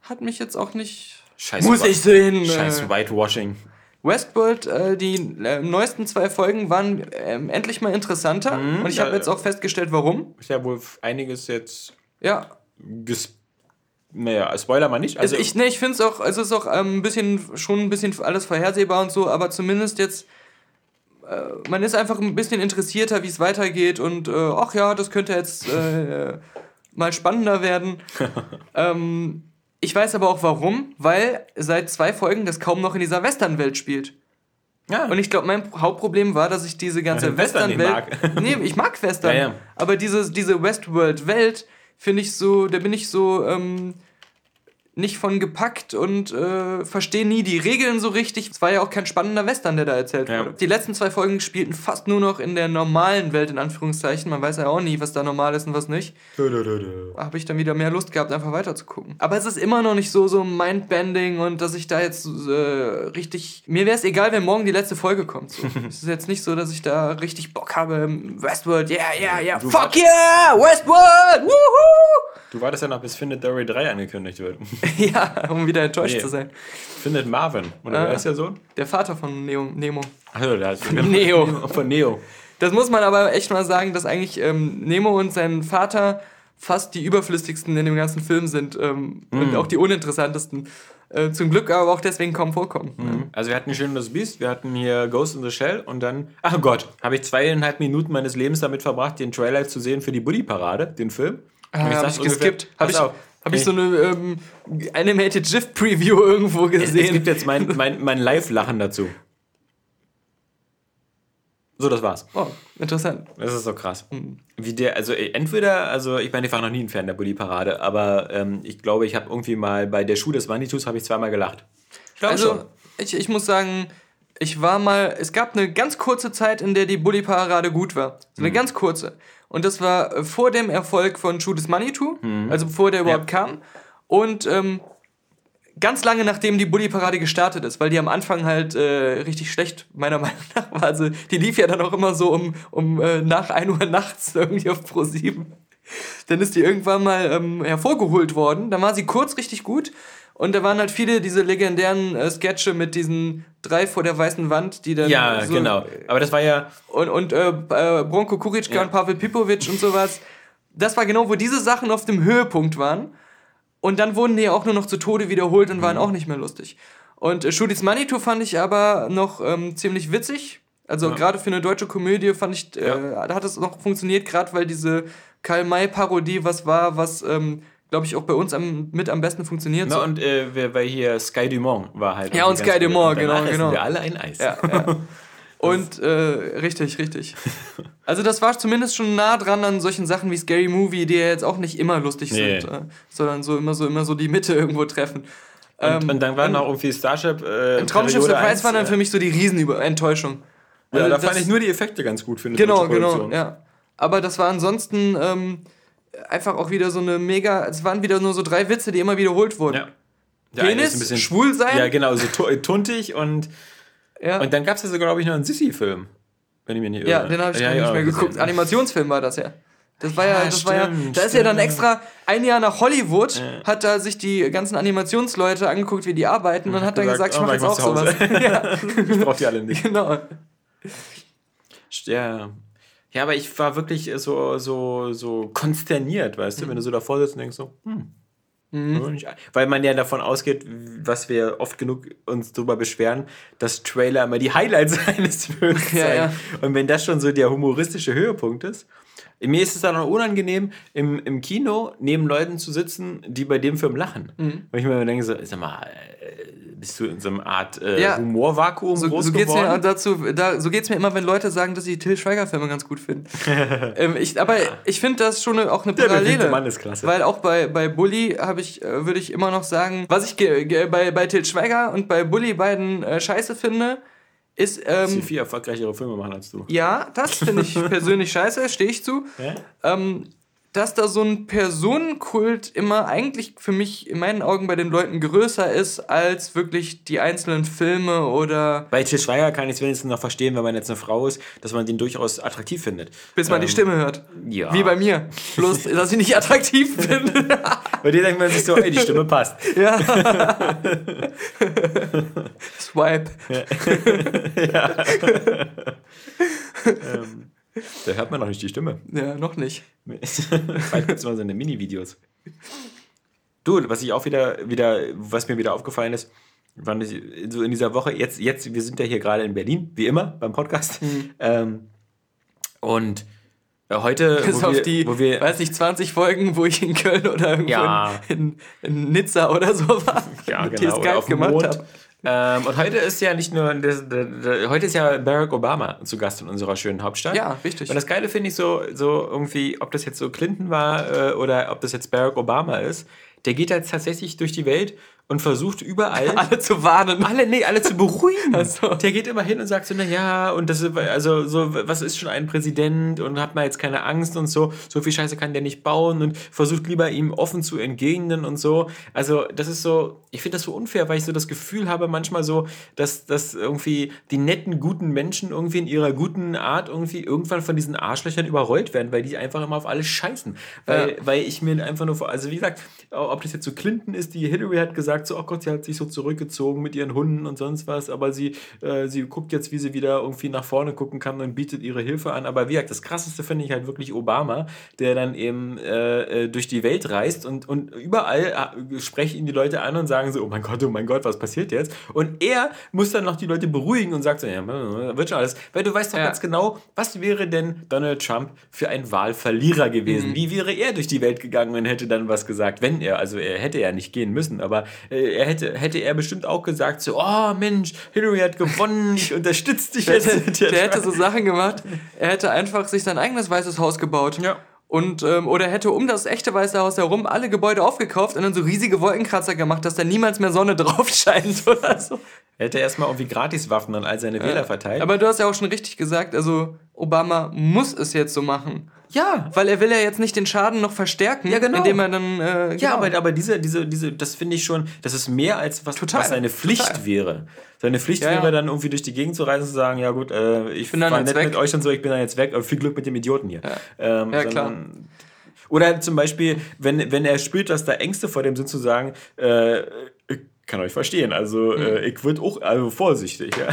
hat mich jetzt auch nicht. Scheiß Muss ich sehen. Scheiß Äh, Whitewashing. Westworld, äh, die äh, neuesten zwei Folgen waren ähm, endlich mal interessanter und ich habe jetzt auch festgestellt, warum. Ist ja wohl einiges jetzt. Ja, Ges naja, Spoiler mal nicht. Also, Also ich, ne, ich finde es auch, also es ist auch ähm, ein bisschen, schon ein bisschen alles vorhersehbar und so, aber zumindest jetzt, äh, man ist einfach ein bisschen interessierter, wie es weitergeht und äh, ach ja, das könnte jetzt äh, mal spannender werden. ähm, ich weiß aber auch warum, weil seit zwei Folgen das kaum noch in dieser Western-Welt spielt. ja, Und ich glaube, mein Hauptproblem war, dass ich diese ganze Western nicht Western-Welt. nee, ich mag Western. Ja, ja. Aber diese, diese Westworld-Welt finde ich so, da bin ich so ähm, nicht von gepackt und äh, verstehe nie die Regeln so richtig. Es war ja auch kein spannender Western, der da erzählt Ja. wurde. Die letzten zwei Folgen spielten fast nur noch in der normalen Welt, in Anführungszeichen. Man weiß ja auch nie, was da normal ist und was nicht. habe ich dann wieder mehr Lust gehabt, einfach weiter zu gucken. Aber es ist immer noch nicht so, so Mindbending und dass ich da jetzt äh, richtig. Mir wäre es egal, wenn morgen die letzte Folge kommt. So. es ist jetzt nicht so, dass ich da richtig Bock habe. Westworld, yeah, yeah, yeah. Du Fuck yeah! Westworld! Woohoo! Du wartest ja noch, bis Findet Dory 3 angekündigt wird. ja, um wieder enttäuscht Nee. zu sein. Findet Marvin. Oder Ah. wer ist der Sohn? Der Vater von Neo, Nemo. Achso, der heißt Neo. Von Neo. Das muss man aber echt mal sagen, dass eigentlich ähm, Nemo und sein Vater fast die überflüssigsten in dem ganzen Film sind ähm, Mhm. und auch die uninteressantesten. Äh, zum Glück aber auch deswegen kaum vorkommen. Also wir hatten schön das Biest, wir hatten hier Ghost in the Shell und dann, ach Gott, habe ich zweieinhalb Minuten meines Lebens damit verbracht, den Trailer zu sehen für die Buddy-Parade, den Film. Ah, habe ich geskippt. Habe ich, hab ich so eine ähm, Animated GIF Preview irgendwo gesehen. Es, gibt jetzt mein, mein, mein Live-Lachen dazu. So, das war's. Oh, interessant. Das ist so krass. Wie der, also entweder, also ich meine, ich war noch nie ein Fan der Bully-Parade, aber ähm, ich glaube, ich habe irgendwie mal bei der Schuh des Manitus habe ich zweimal gelacht. Ich glaube also, schon. Ich, ich muss sagen, ich war mal, es gab eine ganz kurze Zeit, in der die Bully-Parade gut war. So eine mhm. ganz kurze. Und das war äh, vor dem Erfolg von Schuh des Manitou, mhm. also bevor der überhaupt ja. kam. Und ähm, ganz lange nachdem die Bully-Parade gestartet ist, weil die am Anfang halt äh, richtig schlecht, meiner Meinung nach, war. Also die lief ja dann auch immer so um, um äh, nach 1 Uhr nachts irgendwie auf Pro 7. Dann ist die irgendwann mal ähm, hervorgeholt worden. Dann war sie kurz richtig gut. Und da waren halt viele diese legendären äh, Sketche mit diesen drei vor der weißen Wand, die dann. Ja, so, genau. Aber das war ja. Und, und äh, äh Bronko Kuritschka ja. und Pavel Pipovic und sowas. Das war genau, wo diese Sachen auf dem Höhepunkt waren. Und dann wurden die auch nur noch zu Tode wiederholt und waren mhm. auch nicht mehr lustig. Und äh, Shudis Manitou fand ich aber noch ähm, ziemlich witzig. Also ja. gerade für eine deutsche Komödie fand ich, äh, ja. da hat es noch funktioniert, gerade weil diese Karl-May-Parodie was war, was, ähm, glaube ich, auch bei uns am, mit am besten funktioniert. Na, so. und äh, weil hier Sky Dumont war halt. Ja, und Sky Dumont, genau, genau. Wir alle ein Eis. Ja, ja. Und äh, richtig, richtig. Also das war zumindest schon nah dran an solchen Sachen wie Scary Movie, die ja jetzt auch nicht immer lustig nee. sind, äh, sondern so immer so immer so die Mitte irgendwo treffen. Und, ähm, und dann waren auch irgendwie Starship. Äh, Traumschiff Surprise war dann für mich so die Riesenenttäuschung. Also ja, da fand ich nur die Effekte ganz gut, finde ich. Genau, genau, ja. Aber das war ansonsten ähm, einfach auch wieder so eine mega. Es waren wieder nur so drei Witze, die immer wiederholt wurden. Ja. Der Penis, bisschen, schwul sein. Ja, genau, so tuntig und ja. Und dann gab es ja sogar, glaube ich, noch einen Sissy-Film. Wenn ich mir nicht irre. Ja, den habe ich ja, ja, nicht mehr geguckt. Gesehen. Animationsfilm war das ja. Das war ja, das stimmt, war ja, da ist ja dann extra ein Jahr nach Hollywood, ja. hat da sich die ganzen Animationsleute angeguckt, wie die arbeiten und hat dann gesagt, gesagt ich mache jetzt auch sowas. ja. Ich brauche die alle nicht. Genau. Ja. Ja, aber ich war wirklich so, so, so konsterniert, weißt du, wenn du so davor sitzt und denkst so, hm, Mhm. Weil man ja davon ausgeht, was wir oft genug uns darüber beschweren, dass Trailer immer die Highlights eines Films ja, Ja. Und wenn das schon so der humoristische Höhepunkt ist, mir ist es dann auch unangenehm, im, im Kino neben Leuten zu sitzen, die bei dem Film lachen. Mhm. Und ich mir denke so, sag mal, äh, bist du in so einer Art äh, ja. Humorvakuum so, groß so geht's geworden? Mir dazu, da, so geht es mir immer, wenn Leute sagen, dass sie Till Schweiger-Filme ganz gut finden. ähm, ich, aber ich finde das schon auch eine Parallele. Der Mann ist klasse. Weil auch bei, bei Bully habe ich, äh, würde ich immer noch sagen, was ich bei, bei Till Schweiger und bei Bully beiden äh, scheiße finde, ist. Ähm, Dass sie viel erfolgreichere Filme machen als du. Ja, das finde ich persönlich scheiße, stehe ich zu. Ähm, dass da so ein Personenkult immer eigentlich für mich in meinen Augen bei den Leuten größer ist als wirklich die einzelnen Filme oder. Bei Til Schweiger kann ich es wenigstens noch verstehen, wenn man jetzt eine Frau ist, dass man den durchaus attraktiv findet. Bis man ähm, die Stimme hört. Ja. Wie bei mir. Bloß, dass ich nicht attraktiv bin. bei dir denkt man sich so, ey, die Stimme passt. Ja. Swipe. Ja. ja. ähm. Da hört man noch nicht die Stimme. Ja, noch nicht. Bald gibt es mal so eine Mini-Videos. Du, was ich auch wieder, wieder, was mir wieder aufgefallen ist, ich so in dieser Woche, jetzt, jetzt, wir sind ja hier gerade in Berlin, wie immer, beim Podcast. Mhm. Ähm, und heute. Bis auf wir, die, wo wir, weiß nicht, 20 Folgen, wo ich in Köln oder irgendwo ja. in, in, Nizza oder so war. Ja, genau. Skype auf gemacht habe. Ähm, und heute ist ja nicht nur, das, das, das, heute ist ja Barack Obama zu Gast in unserer schönen Hauptstadt. Ja, richtig. Und das Geile finde ich so, so irgendwie, ob das jetzt so Clinton war äh, oder ob das jetzt Barack Obama ist, der geht jetzt tatsächlich durch die Welt und versucht überall alle zu warnen. Alle, nee, alle zu beruhigen. Also. Der geht immer hin und sagt so, na ja, und das ist, also so, was ist schon ein Präsident und hat man jetzt keine Angst und so, so viel Scheiße kann der nicht bauen und versucht lieber ihm offen zu entgegnen und so. Also das ist so, ich finde das so unfair, weil ich so das Gefühl habe manchmal so, dass, dass irgendwie die netten, guten Menschen irgendwie in ihrer guten Art irgendwie irgendwann von diesen Arschlöchern überrollt werden, weil die einfach immer auf alles scheißen. Weil, ja. weil ich mir einfach nur, vor, also wie gesagt, ob das jetzt so Clinton ist, die Hillary hat gesagt, so, oh Gott, sie hat sich so zurückgezogen mit ihren Hunden und sonst was, aber sie, äh, sie guckt jetzt, wie sie wieder irgendwie nach vorne gucken kann und bietet ihre Hilfe an. Aber wie gesagt, das krasseste finde ich halt wirklich Obama, der dann eben äh, äh durch die Welt reist und, und überall äh, sprechen ihn die Leute an und sagen so, oh mein Gott, oh mein Gott, was passiert jetzt? Und er muss dann noch die Leute beruhigen und sagt so, ja, wird schon alles. Weil du weißt doch ja. ganz genau, was wäre denn Donald Trump für ein Wahlverlierer gewesen? Mhm. Wie wäre er durch die Welt gegangen und hätte dann was gesagt, wenn er, also er hätte ja nicht gehen müssen, aber äh, er hätte, hätte er bestimmt auch gesagt so, oh Mensch, Hillary hat gewonnen, ich unterstütze dich jetzt. Der, der hätte so Sachen gemacht, er hätte einfach sich sein eigenes Weißes Haus gebaut. Ja. Und, ähm, oder hätte um das echte Weiße Haus herum alle Gebäude aufgekauft und dann so riesige Wolkenkratzer gemacht, dass da niemals mehr Sonne drauf scheint oder so. Er hätte erstmal irgendwie Gratiswaffen an all seine ja. Wähler verteilt. Aber du hast ja auch schon richtig gesagt, also Obama muss es jetzt so machen. Ja. Weil er will ja jetzt nicht den Schaden noch verstärken, ja, genau. indem er dann. Äh, genau. Ja, aber, aber diese, diese, diese, das finde ich schon, das ist mehr als was, Total. was seine Pflicht Total. wäre. Seine Pflicht ja, wäre ja. dann irgendwie durch die Gegend zu reisen und zu sagen, ja gut, äh, ich bin dann nett weg. mit euch und so, ich bin dann jetzt weg, aber viel Glück mit dem Idioten hier. Ja, ähm, klar. Oder zum Beispiel, wenn, wenn er spürt, dass da Ängste vor dem sind, zu sagen, äh, kann euch verstehen. Also mhm. äh, ich würde auch also vorsichtig. Ja.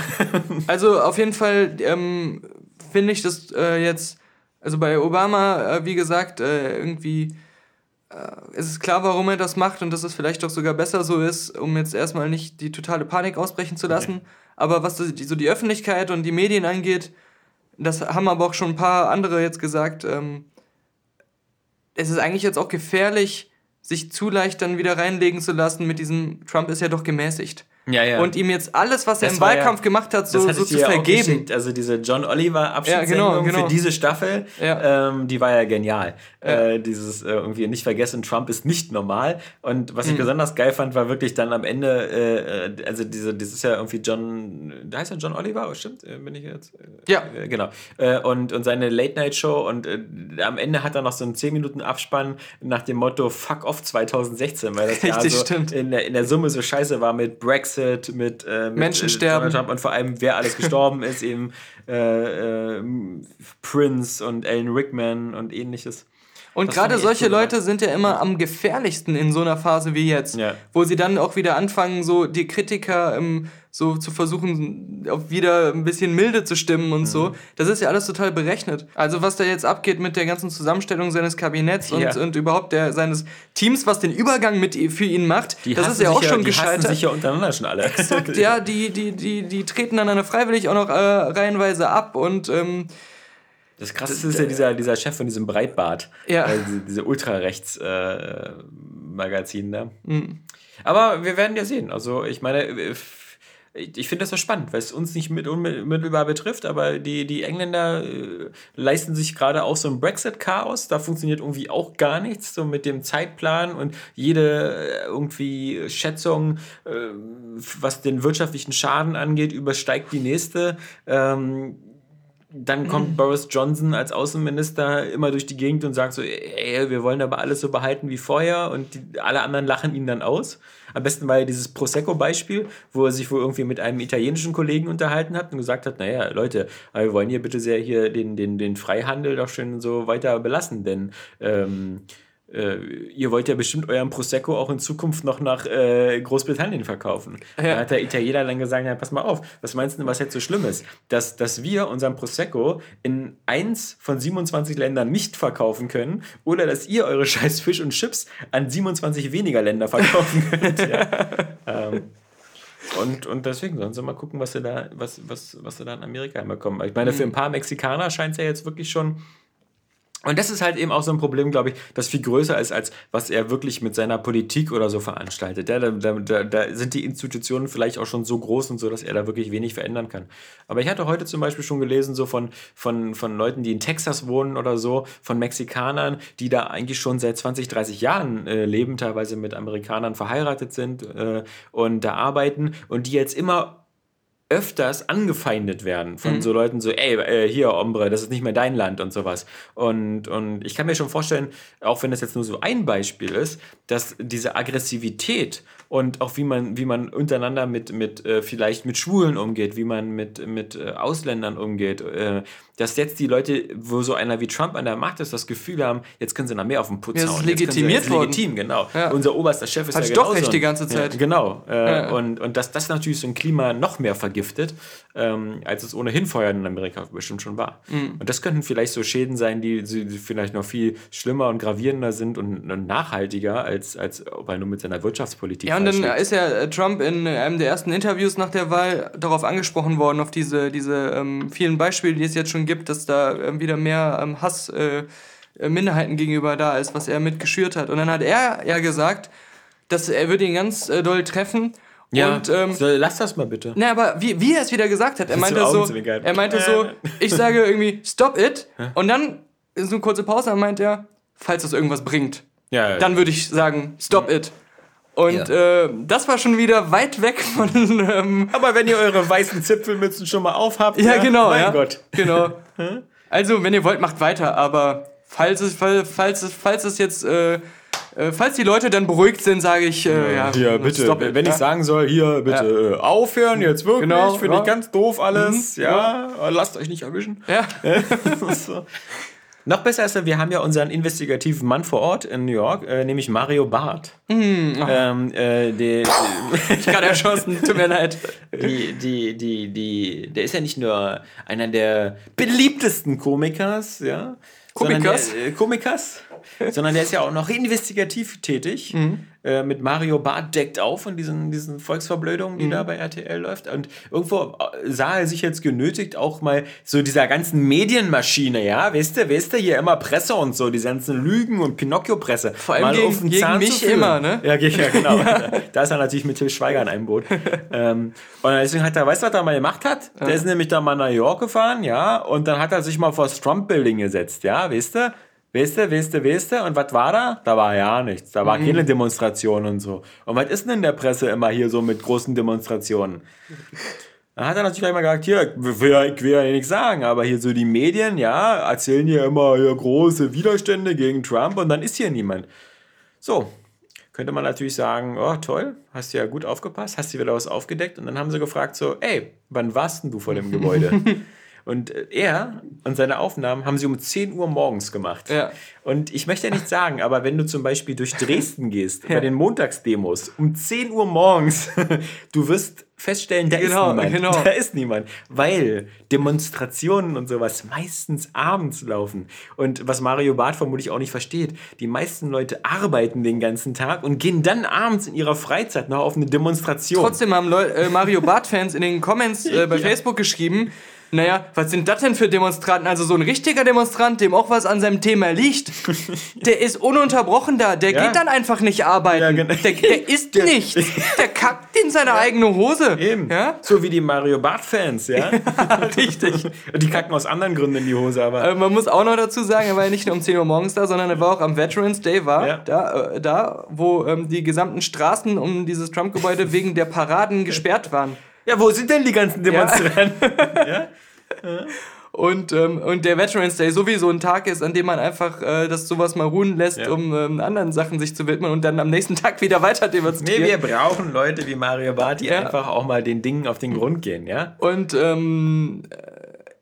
Also auf jeden Fall ähm, finde ich das äh, jetzt, also bei Obama, äh, wie gesagt, äh, irgendwie äh, ist es klar, warum er das macht und dass es vielleicht doch sogar besser so ist, um jetzt erstmal nicht die totale Panik ausbrechen zu lassen. Okay. Aber was das, so die Öffentlichkeit und die Medien angeht, das haben aber auch schon ein paar andere jetzt gesagt, ähm, es ist eigentlich jetzt auch gefährlich, sich zu leicht dann wieder reinlegen zu lassen mit diesem Trump ist ja doch gemäßigt. Ja, ja. Und ihm jetzt alles, was er das im Wahlkampf ja, gemacht hat, so, so zu vergeben. Also diese John Oliver Abschiedssendung ja, genau, genau. für diese Staffel, ähm, die war ja genial. Äh, dieses äh, irgendwie nicht vergessen, Trump ist nicht normal. Und was ich mhm. besonders geil fand, war wirklich dann am Ende, äh, äh also diese, das ist ja irgendwie John, da heißt er John Oliver, oh, stimmt, äh, bin ich jetzt? Äh, ja. genau. und, und seine Late-Night-Show und am Ende hat er noch so einen 10 Minuten Abspann nach dem Motto Fuck off 2016, weil das Richtig, ja so in der, in der Summe so scheiße war mit Brexit Brexit, mit, äh, mit Menschen äh, sterben. Trump und vor allem, wer alles gestorben ist, eben äh, äh, Prince und Alan Rickman und ähnliches. Und gerade solche Leute sind ja immer am gefährlichsten in so einer Phase wie jetzt, ja. wo sie dann auch wieder anfangen, so die Kritiker ähm, so zu versuchen, auf wieder ein bisschen milde zu stimmen und mhm. so. Das ist ja alles total berechnet. Also was da jetzt abgeht mit der ganzen Zusammenstellung seines Kabinetts und, ja. und überhaupt der, seines Teams, was den Übergang mit für ihn macht, die das ist ja auch schon die gescheitert. Die sich ja untereinander schon alle. Exakt, ja, die, die, die, die treten dann freiwillig auch noch äh, reihenweise ab und ähm, das krasseste ist ja dieser, dieser Chef von diesem Breitbart. Ja. Äh, diese, diese Ultrarechts-Magazin äh, da. Mhm. Aber wir werden ja sehen. Also, ich meine, äh, ich finde das so spannend, weil es uns nicht mit unmittelbar betrifft, aber die, die Engländer äh, leisten sich gerade auch so ein Brexit-Chaos. Da funktioniert irgendwie auch gar nichts, so mit dem Zeitplan und jede äh, irgendwie Schätzung, äh, was den wirtschaftlichen Schaden angeht, übersteigt die nächste. Ähm, dann kommt mhm. Boris Johnson als Außenminister immer durch die Gegend und sagt so, ey, wir wollen aber alles so behalten wie vorher und die, alle anderen lachen ihn dann aus. Am besten war ja dieses Prosecco-Beispiel, wo er sich wohl irgendwie mit einem italienischen Kollegen unterhalten hat und gesagt hat, naja, Leute, wir wollen hier bitte sehr hier den, den, den Freihandel doch schön so weiter belassen, denn ähm, äh, ihr wollt ja bestimmt euren Prosecco auch in Zukunft noch nach äh, Großbritannien verkaufen. Ja. Da hat der Italiener dann gesagt, ja, pass mal auf, was meinst du denn, was jetzt so schlimm ist? Dass, dass wir unseren Prosecco in eins von 27 Ländern nicht verkaufen können oder dass ihr eure scheiß Fisch und Chips an 27 weniger Länder verkaufen könnt. ja. ähm, und, und deswegen sollen sie mal gucken, was sie da, was, was, was sie da in Amerika hinbekommen. Ich meine, für ein paar Mexikaner scheint es ja jetzt wirklich schon und das ist halt eben auch so ein Problem, glaube ich, das viel größer ist, als was er wirklich mit seiner Politik oder so veranstaltet. Ja, da, da, da, sind die Institutionen vielleicht auch schon so groß und so, dass er da wirklich wenig verändern kann. Aber ich hatte heute zum Beispiel schon gelesen, so von, von, von Leuten, die in Texas wohnen oder so, von Mexikanern, die da eigentlich schon seit 20, 30 Jahren äh, leben, teilweise mit Amerikanern verheiratet sind äh, und da arbeiten und die jetzt immer öfters angefeindet werden von mhm. so Leuten so, ey, äh, hier, Ombre, das ist nicht mehr dein Land und sowas. Und, und ich kann mir schon vorstellen, auch wenn das jetzt nur so ein Beispiel ist, dass diese Aggressivität und auch wie man, wie man untereinander mit, mit äh, vielleicht mit Schwulen umgeht, wie man mit, mit äh, Ausländern umgeht, äh, dass jetzt die Leute, wo so einer wie Trump an der Macht ist, das Gefühl haben, jetzt können sie noch mehr auf den Putz Ja, ist hauen. Jetzt sie- legitimiert jetzt worden. legitim, genau. Ja. Unser oberster Chef ist Hatte ja ich doch recht ein- die ganze Zeit. Ja, genau. Äh. Und, und dass das natürlich so ein Klima noch mehr vergiftet, ähm, als es ohnehin vorher in Amerika bestimmt schon war. Mhm. Und das könnten vielleicht so Schäden sein, die, die vielleicht noch viel schlimmer und gravierender sind und, und nachhaltiger, als, als ob er nur mit seiner Wirtschaftspolitik Ja, und dann ist ja äh, Trump in einem der ersten Interviews nach der Wahl darauf angesprochen worden, auf diese, diese ähm, vielen Beispiele, die es jetzt schon gibt, dass da ähm, wieder mehr ähm, Hass äh, äh, Minderheiten gegenüber da ist, was er mitgeschürt hat. Und dann hat er ja gesagt, dass er würde ihn ganz äh, doll treffen. ja, Und, ähm, so, lass das mal bitte. na, aber wie, wie er es wieder gesagt hat, er meinte so, er meinte so, ich sage irgendwie, stop it. Und dann ist eine kurze Pause, dann meint er, falls es irgendwas bringt, Ja, dann würde ich sagen, stop it. Und äh, das war schon wieder weit weg von. Ähm, Aber wenn ihr eure weißen Zipfelmützen schon mal aufhabt, ja, genau. mein ja. Gott. Genau. Also, wenn ihr wollt, macht weiter. Aber falls es, fall- falls es, falls es jetzt. Äh, äh, falls die Leute dann beruhigt sind, sage ich, äh, ja, Hier, bitte, stop it. wenn ich ja. sagen soll, hier, bitte äh, aufhören, jetzt wirklich, Genau, finde ja. ich ganz doof alles, Mhm, ja, lasst euch nicht erwischen. Ja. so. Noch besser ist, wir haben ja unseren investigativen Mann vor Ort in New York, äh, nämlich Mario Barth. ähm, äh, die, Ich gerade erschossen, tut mir leid. die, die, die, die, der ist ja nicht nur einer der beliebtesten Komikers, ja. Komikers? Der, äh, Komikers, sondern der ist ja auch noch investigativ tätig. Mhm. Äh, mit Mario Barth deckt auf in diesen, diesen Volksverblödungen, die Mhm. da bei RTL läuft. Und irgendwo äh, sah er sich jetzt genötigt, auch mal so dieser ganzen Medienmaschine, ja, weißt du, weißt du, hier immer Presse und so, die ganzen Lügen und Pinocchio-Presse. Vor allem gegen- gegen mich immer, ne? Ja, ja genau. Da ist er natürlich mit Till Schweiger in einem Boot. ähm, und deswegen hat er, weißt du, was er mal gemacht hat? Der ist nämlich da mal nach New York gefahren, ja, und dann hat er sich mal vor das Trump-Building gesetzt, ja, weißt du? Weißt du, weißt du, weißt du? Und was war da? Da war ja nichts. Da war keine Demonstration und so. Und was ist denn in der Presse immer hier so mit großen Demonstrationen? Dann hat er natürlich gleich mal gesagt, hier, ich will, ja- ich will ja nichts sagen, aber hier so die Medien, ja, erzählen hier immer hier große Widerstände gegen Trump und dann ist hier niemand. So, könnte man natürlich sagen, oh toll, hast du ja gut aufgepasst, hast du wieder was aufgedeckt und dann haben sie gefragt so, ey, wann warst denn du vor dem Gebäude? Und äh, er und seine Aufnahmen haben sie um 10 Uhr morgens gemacht. Ja. Und ich möchte ja nicht sagen, aber wenn du zum Beispiel durch Dresden gehst, bei den Montagsdemos, um 10 Uhr morgens, du wirst feststellen, da Genau, ist niemand. genau. Da ist niemand. Weil Demonstrationen und sowas meistens abends laufen. Und was Mario Barth vermutlich auch nicht versteht, die meisten Leute arbeiten den ganzen Tag und gehen dann abends in ihrer Freizeit noch auf eine Demonstration. Trotzdem haben Leu äh, Mario Barth-Fans in den Comments äh, bei Facebook geschrieben, naja, was sind das denn für Demonstranten? Also so ein richtiger Demonstrant, dem auch was an seinem Thema liegt, der ist ununterbrochen da. Der Ja. geht dann einfach nicht arbeiten. Ja, genau. der, der isst nichts. Der kackt in seine eigene Hose. Eben. Ja? So wie die Mario Barth-Fans, ja? Richtig. die kacken aus anderen Gründen in die Hose, aber. Äh, man muss auch noch dazu sagen, er war ja nicht nur um 10 Uhr morgens da, sondern er war auch am Veterans Day, war Ja. da, äh, da, wo ähm, die gesamten Straßen um dieses Trump-Gebäude wegen der Paraden gesperrt waren. Ja, wo sind denn die ganzen Demonstranten? Und, ähm, und der Veterans Day sowieso ein Tag ist, an dem man einfach äh, das sowas mal ruhen lässt, Ja. um ähm, anderen Sachen sich zu widmen und dann am nächsten Tag wieder weiter Nee, demonstrieren. wir brauchen Leute wie Mario Barth, die Ja. einfach auch mal den Dingen auf den Grund gehen, ja? und ähm,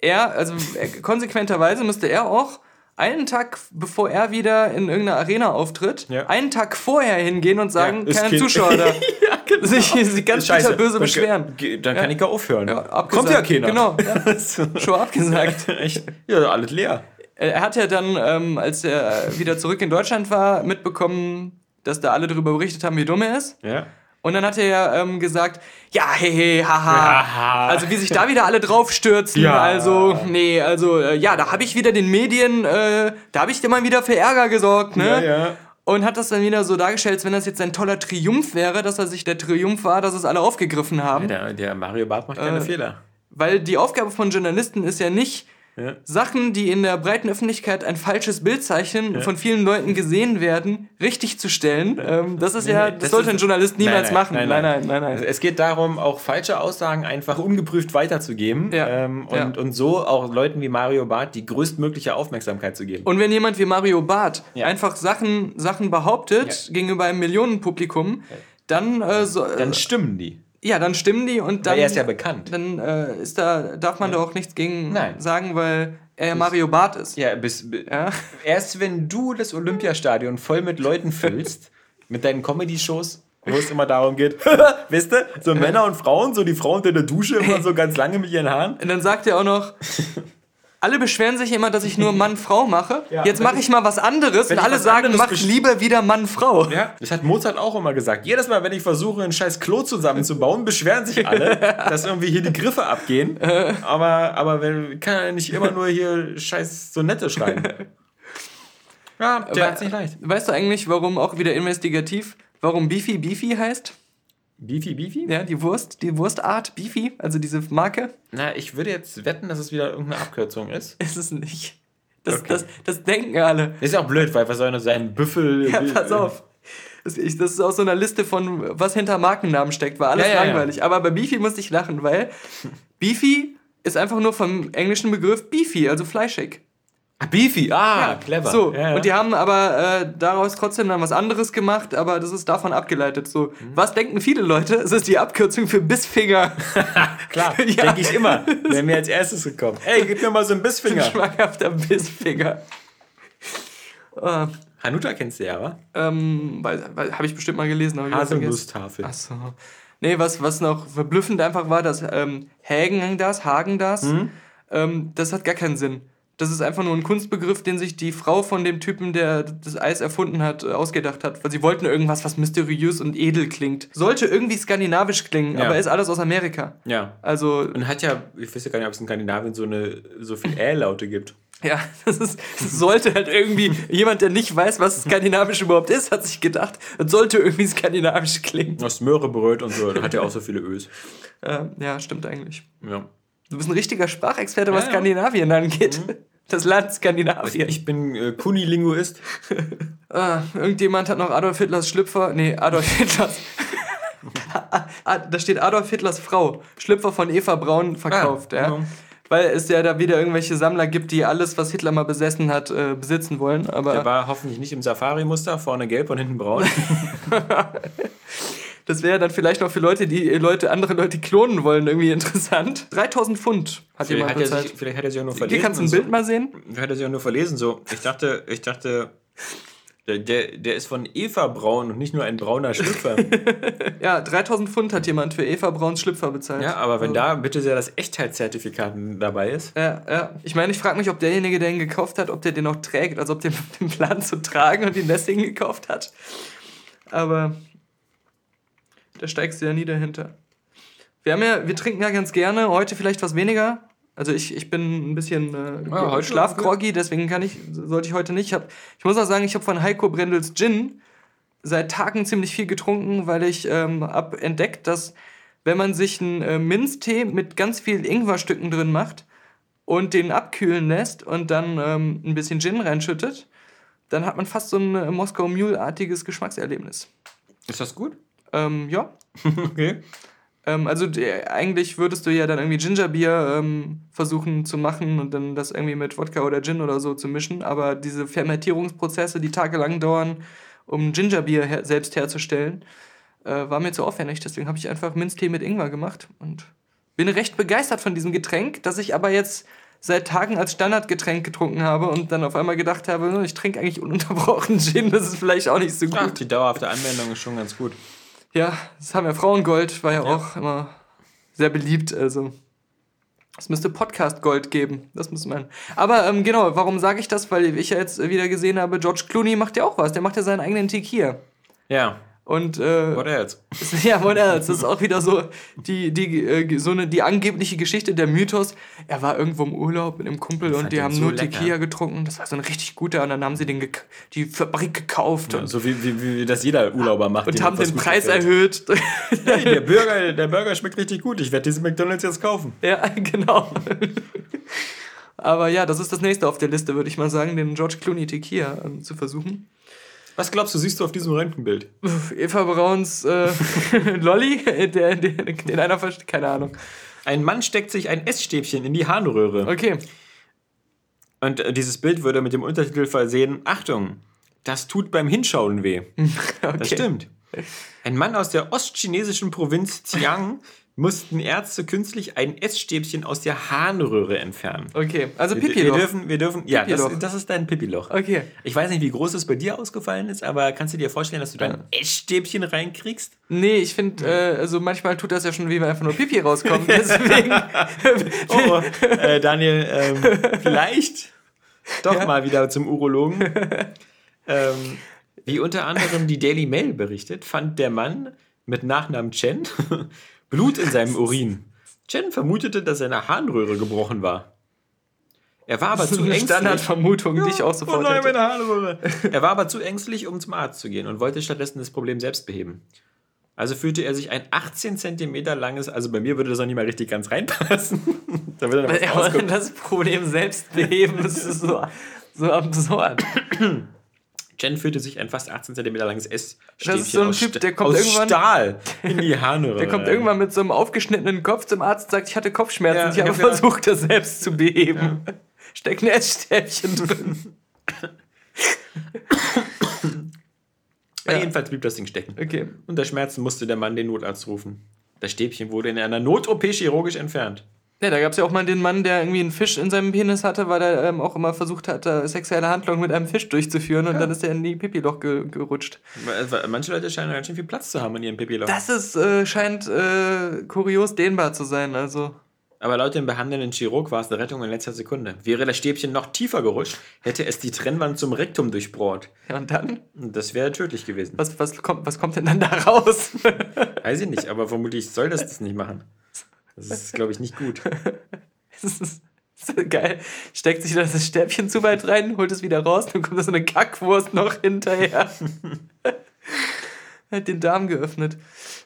er, also äh, konsequenterweise müsste er auch einen Tag, bevor er wieder in irgendeiner Arena auftritt, Ja. einen Tag vorher hingehen und sagen, Ja, keine kein- Zuschauer da. ja, genau. Sich, sich ganz Scheiße. böse beschweren. Dann Ja. kann ich ja aufhören. Ja. Kommt ja keiner. Genau, So. Schon abgesagt. Echt? Ja, alles leer. Er hat ja dann, ähm, als er wieder zurück in Deutschland war, mitbekommen, dass da alle darüber berichtet haben, wie dumm er ist. Ja. Und dann hat er ja ähm, gesagt, ja, hey, hey, haha. Haha. Also wie sich da wieder alle draufstürzen. Ja. Also, nee, also, äh, ja, da habe ich wieder den Medien, äh, da habe ich dir mal wieder für Ärger gesorgt, ne? Ja, ja. Und hat das dann wieder so dargestellt, als wenn das jetzt ein toller Triumph wäre, dass er sich der Triumph war, dass es alle aufgegriffen haben. Der, der Mario Barth macht keine Äh, Fehler. Weil die Aufgabe von Journalisten ist ja nicht, Ja. Sachen, die in der breiten Öffentlichkeit ein falsches Bild zeichnen, von vielen Leuten gesehen werden, richtig zu stellen. Ähm, das ist ja, nee, das, das sollte ist- ein Journalist niemals Nein, nein, machen. nein, Nein, nein. nein, nein, nein. Es geht darum, auch falsche Aussagen einfach ungeprüft weiterzugeben Ja. ähm, und, Ja. und so auch Leuten wie Mario Barth die größtmögliche Aufmerksamkeit zu geben. Und wenn jemand wie Mario Barth Ja. einfach Sachen, Sachen behauptet gegenüber einem Millionenpublikum, dann, äh, so, Dann stimmen die. Ja, dann stimmen die und dann. Weil er ist ja bekannt. Dann äh, ist da, darf man da auch nichts gegen Nein. sagen, weil er ja Mario Barth ist. Ja, bis, bi- Ja. erst wenn du das Olympiastadion voll mit Leuten füllst, mit deinen Comedy-Shows, wo es immer darum geht, wisst ihr, so Männer und Frauen, so die Frau unter der Dusche immer so ganz lange mit ihren Haaren. Und dann sagt er auch noch, alle beschweren sich immer, dass ich nur Mann-Frau mache. Ja, Jetzt mache ich mal was anderes und alle sagen, mach lieber wieder Mann-Frau. Ja, das hat Mozart auch immer gesagt. Jedes Mal, wenn ich versuche, ein scheiß Klo zusammenzubauen, beschweren sich alle, dass irgendwie hier die Griffe abgehen. Aber, aber wenn, kann er nicht immer nur hier scheiß Sonette schreiben. Ja, der hat's nicht leicht. Weißt du eigentlich, warum auch wieder investigativ, warum Beefy Beefy heißt? Beefy, Beefy? Ja, die Wurst, die Wurstart Beefy, also diese Marke, Na, ich würde jetzt wetten, dass es wieder irgendeine Abkürzung ist. ist es nicht. Das, Okay. das, das denken alle. Ist ja auch blöd, weil was soll denn sein? Büffel. Ja, pass auf. Das, ist aus so einer Liste von, was hinter Markennamen steckt. War alles Ja, ja, ja. langweilig. Aber bei Beefy musste ich lachen, weil Beefy ist einfach nur vom englischen Begriff Beefy, also fleischig. Ah, Beefy, ah, clever. So, Ja, ja. und die haben aber äh, daraus trotzdem dann was anderes gemacht, aber das ist davon abgeleitet. So, Mhm. was denken viele Leute? Es ist die Abkürzung für Bissfinger. Klar, Ja. denke ich immer. Wäre mir als erstes gekommen. Ey, gib mir mal so einen Bissfinger. Schmackhafter Bissfinger. Äh, Hanuta kennst du ja, wa? ähm, habe ich bestimmt mal gelesen. Haselnusstafel. Achso. Nee, was, was noch verblüffend einfach war, dass ähm, Hägen das, Hagen das, Mhm. ähm, das hat gar keinen Sinn. Das ist einfach nur ein Kunstbegriff, den sich die Frau von dem Typen, der das Eis erfunden hat, äh, ausgedacht hat. Weil sie wollten irgendwas, was mysteriös und edel klingt. Sollte irgendwie skandinavisch klingen, Ja. aber ist alles aus Amerika. Ja. Also, Und hat ja, ich weiß ja gar nicht, ob es in Skandinavien so, eine, so viel Ä-Laute gibt. ja, das, ist, das sollte halt irgendwie, jemand, der nicht weiß, was skandinavisch überhaupt ist, hat sich gedacht, das sollte irgendwie skandinavisch klingen. Aus Möhrebröt und so, da hat ja auch so viele Ös. Äh, ja, stimmt eigentlich. Ja. Du bist ein richtiger Sprachexperte, was Ja, ja. Skandinavien angeht. Das Land Skandinavien. Ich bin äh, Kunilinguist. Ah, irgendjemand hat noch Adolf Hitlers Schlüpfer. Nee, Adolf Hitlers. Ah, da steht Adolf Hitlers Frau. Schlüpfer von Eva Braun verkauft, Ah, ja. genau. Weil es ja da wieder irgendwelche Sammler gibt, die alles, was Hitler mal besessen hat, äh, besitzen wollen. Aber Der war hoffentlich nicht im Safari-Muster, vorne gelb und hinten braun. das wäre dann vielleicht noch für Leute, die äh, Leute, andere Leute klonen wollen, irgendwie interessant. 3000 Pfund hat vielleicht, jemand hat er bezahlt. sich, vielleicht hat er sich auch nur Hier verlesen. kannst du ein Bild so. mal sehen. Vielleicht hat er sich auch nur verlesen. So. Ich dachte, ich dachte, der, der, der ist von Eva Braun und nicht nur ein brauner Schlüpfer. Ja, 3000 Pfund hat jemand für Eva Brauns Schlüpfer bezahlt. ja, aber wenn da bitte sehr das Echtheitszertifikat dabei ist. Ja, ja. Ich meine, ich frage mich, ob derjenige, der ihn gekauft hat, ob der den noch trägt, also ob der den Plan zu tragen und ihn deswegen gekauft hat. Aber da steigst du ja nie dahinter. Wir, haben ja, wir trinken ja ganz gerne, heute vielleicht was weniger. Also ich, ich bin ein bisschen äh, Ja, schlafgroggy, deswegen kann ich, sollte ich heute nicht. Ich, hab, ich muss auch sagen, ich habe von Heiko Brendels Gin seit Tagen ziemlich viel getrunken, weil ich ähm, habe entdeckt, dass wenn man sich einen äh, Minztee mit ganz vielen Ingwerstücken drin macht und den abkühlen lässt und dann ähm, ein bisschen Gin reinschüttet, dann hat man fast so ein äh, Moskau Mule-artiges Geschmackserlebnis. Ist das gut? Ähm, ja. Okay. Ähm, also der, eigentlich würdest du ja dann irgendwie Gingerbier ähm, versuchen zu machen und dann das irgendwie mit Wodka oder Gin oder so zu mischen, aber diese Fermentierungsprozesse, die tagelang dauern, um Gingerbier her selbst herzustellen, äh, war mir zu aufwendig. Deswegen habe ich einfach Minztee mit Ingwer gemacht und bin recht begeistert von diesem Getränk, das ich aber jetzt seit Tagen als Standardgetränk getrunken habe und dann auf einmal gedacht habe, "Hm, ich trinke eigentlich ununterbrochen Gin, das ist vielleicht auch nicht so gut. Ach, die dauerhafte Anwendung ist schon ganz gut. Ja, das haben ja Frauengold, war ja, auch immer sehr beliebt, also. Es müsste Podcast Gold geben, das muss man. Aber ähm, genau, warum sage ich das? Weil ich ja jetzt wieder gesehen habe, George Clooney macht ja auch was. Der macht ja seinen eigenen Tequila. Ja, Und äh, what else? ja, what else? Das ist auch wieder so die, die, äh, so eine, die angebliche Geschichte, der Mythos. Er war irgendwo im Urlaub mit einem Kumpel und fand die haben so nur lecker. Tequila getrunken. Das war so ein richtig guter und dann haben sie den die Fabrik gekauft und, So wie, wie, wie das jeder Urlauber macht. und haben den Preis gefällt. erhöht. Hey, der Burger, der Burger schmeckt richtig gut. Ich werde diesen McDonalds jetzt kaufen. Ja, genau. Aber ja, das ist das nächste auf der Liste, würde ich mal sagen, den George Clooney Tequila ähm, zu versuchen. Was glaubst du, siehst du auf diesem Röntgenbild? Eva Brauns äh, Lolly, der, der, den einer versteht, keine Ahnung. Ein Mann steckt sich ein Essstäbchen in die Harnröhre. Okay. Und äh, dieses Bild würde mit dem Untertitel versehen: Achtung, das tut beim Hinschauen weh. okay. Das stimmt. Ein Mann aus der ostchinesischen Provinz Xiang mussten Ärzte künstlich ein Essstäbchen aus der Harnröhre entfernen. Okay, also Wir, wir Pipi-Loch. dürfen, wir dürfen, ja, das, Pipi-Loch. das ist dein Pipi-Loch. Okay. Ich weiß nicht, wie groß es bei dir ausgefallen ist, aber kannst du dir vorstellen, dass du da ein Essstäbchen reinkriegst? Nee, ich finde, äh, also manchmal tut das ja schon, wie wenn einfach nur Pipi rauskommt. Deswegen. Oh, äh, Daniel, ähm, vielleicht doch mal wieder zum Urologen. Ähm, wie unter anderem die Daily Mail berichtet, fand der Mann mit Nachnamen Chen Blut in seinem Urin. Chen vermutete, dass seine Harnröhre gebrochen war. Er war aber Das ist zu eine ängstlich. Standardvermutung, die ich auch sofort oh nein, hätte. meine Harnröhre. Er war aber zu ängstlich, um zum Arzt zu gehen und wollte stattdessen das Problem selbst beheben. Also fühlte er sich ein 18 Zentimeter langes, also bei mir würde das auch nicht mal richtig ganz reinpassen. da würde Ja, rauskommen. das Problem selbst beheben, das ist so, so absurd. Jen fühlte sich ein fast 18 cm langes Essstäbchen Das ist so ein aus, Typ, der kommt irgendwann- Stahl in die Harnröhre. Der kommt irgendwann mit so einem aufgeschnittenen Kopf zum Arzt und sagt, ich hatte Kopfschmerzen. Ja, ich habe ich hab versucht, das selbst zu beheben. Steckt ein Essstäbchen drin. Ja, Ja. Jedenfalls blieb das Ding stecken. Okay. Unter Schmerzen musste der Mann den Notarzt rufen. Das Stäbchen wurde in einer Not-OP chirurgisch entfernt. Ja, da gab es ja auch mal den Mann, der irgendwie einen Fisch in seinem Penis hatte, weil er ähm, auch immer versucht hat, sexuelle Handlungen mit einem Fisch durchzuführen und dann ist er in die Pipi-Loch ge gerutscht. Manche Leute scheinen ganz schön viel Platz zu haben in ihrem Pipi-Loch. Das ist, äh, scheint äh, kurios dehnbar zu sein, also. Aber laut dem behandelnden Chirurg war es eine Rettung in letzter Sekunde. Wäre das Stäbchen noch tiefer gerutscht, hätte es die Trennwand zum Rektum durchbohrt. Ja, und dann? Das wäre tödlich gewesen. Was, was, kommt, was kommt denn dann da raus? Weiß ich nicht, aber vermutlich soll das das nicht machen. Das ist, glaube ich, nicht gut. Das ist, geil. Steckt sich das Stäbchen zu weit rein, holt es wieder raus, dann kommt da so eine Kackwurst noch hinterher. Hat den Darm geöffnet.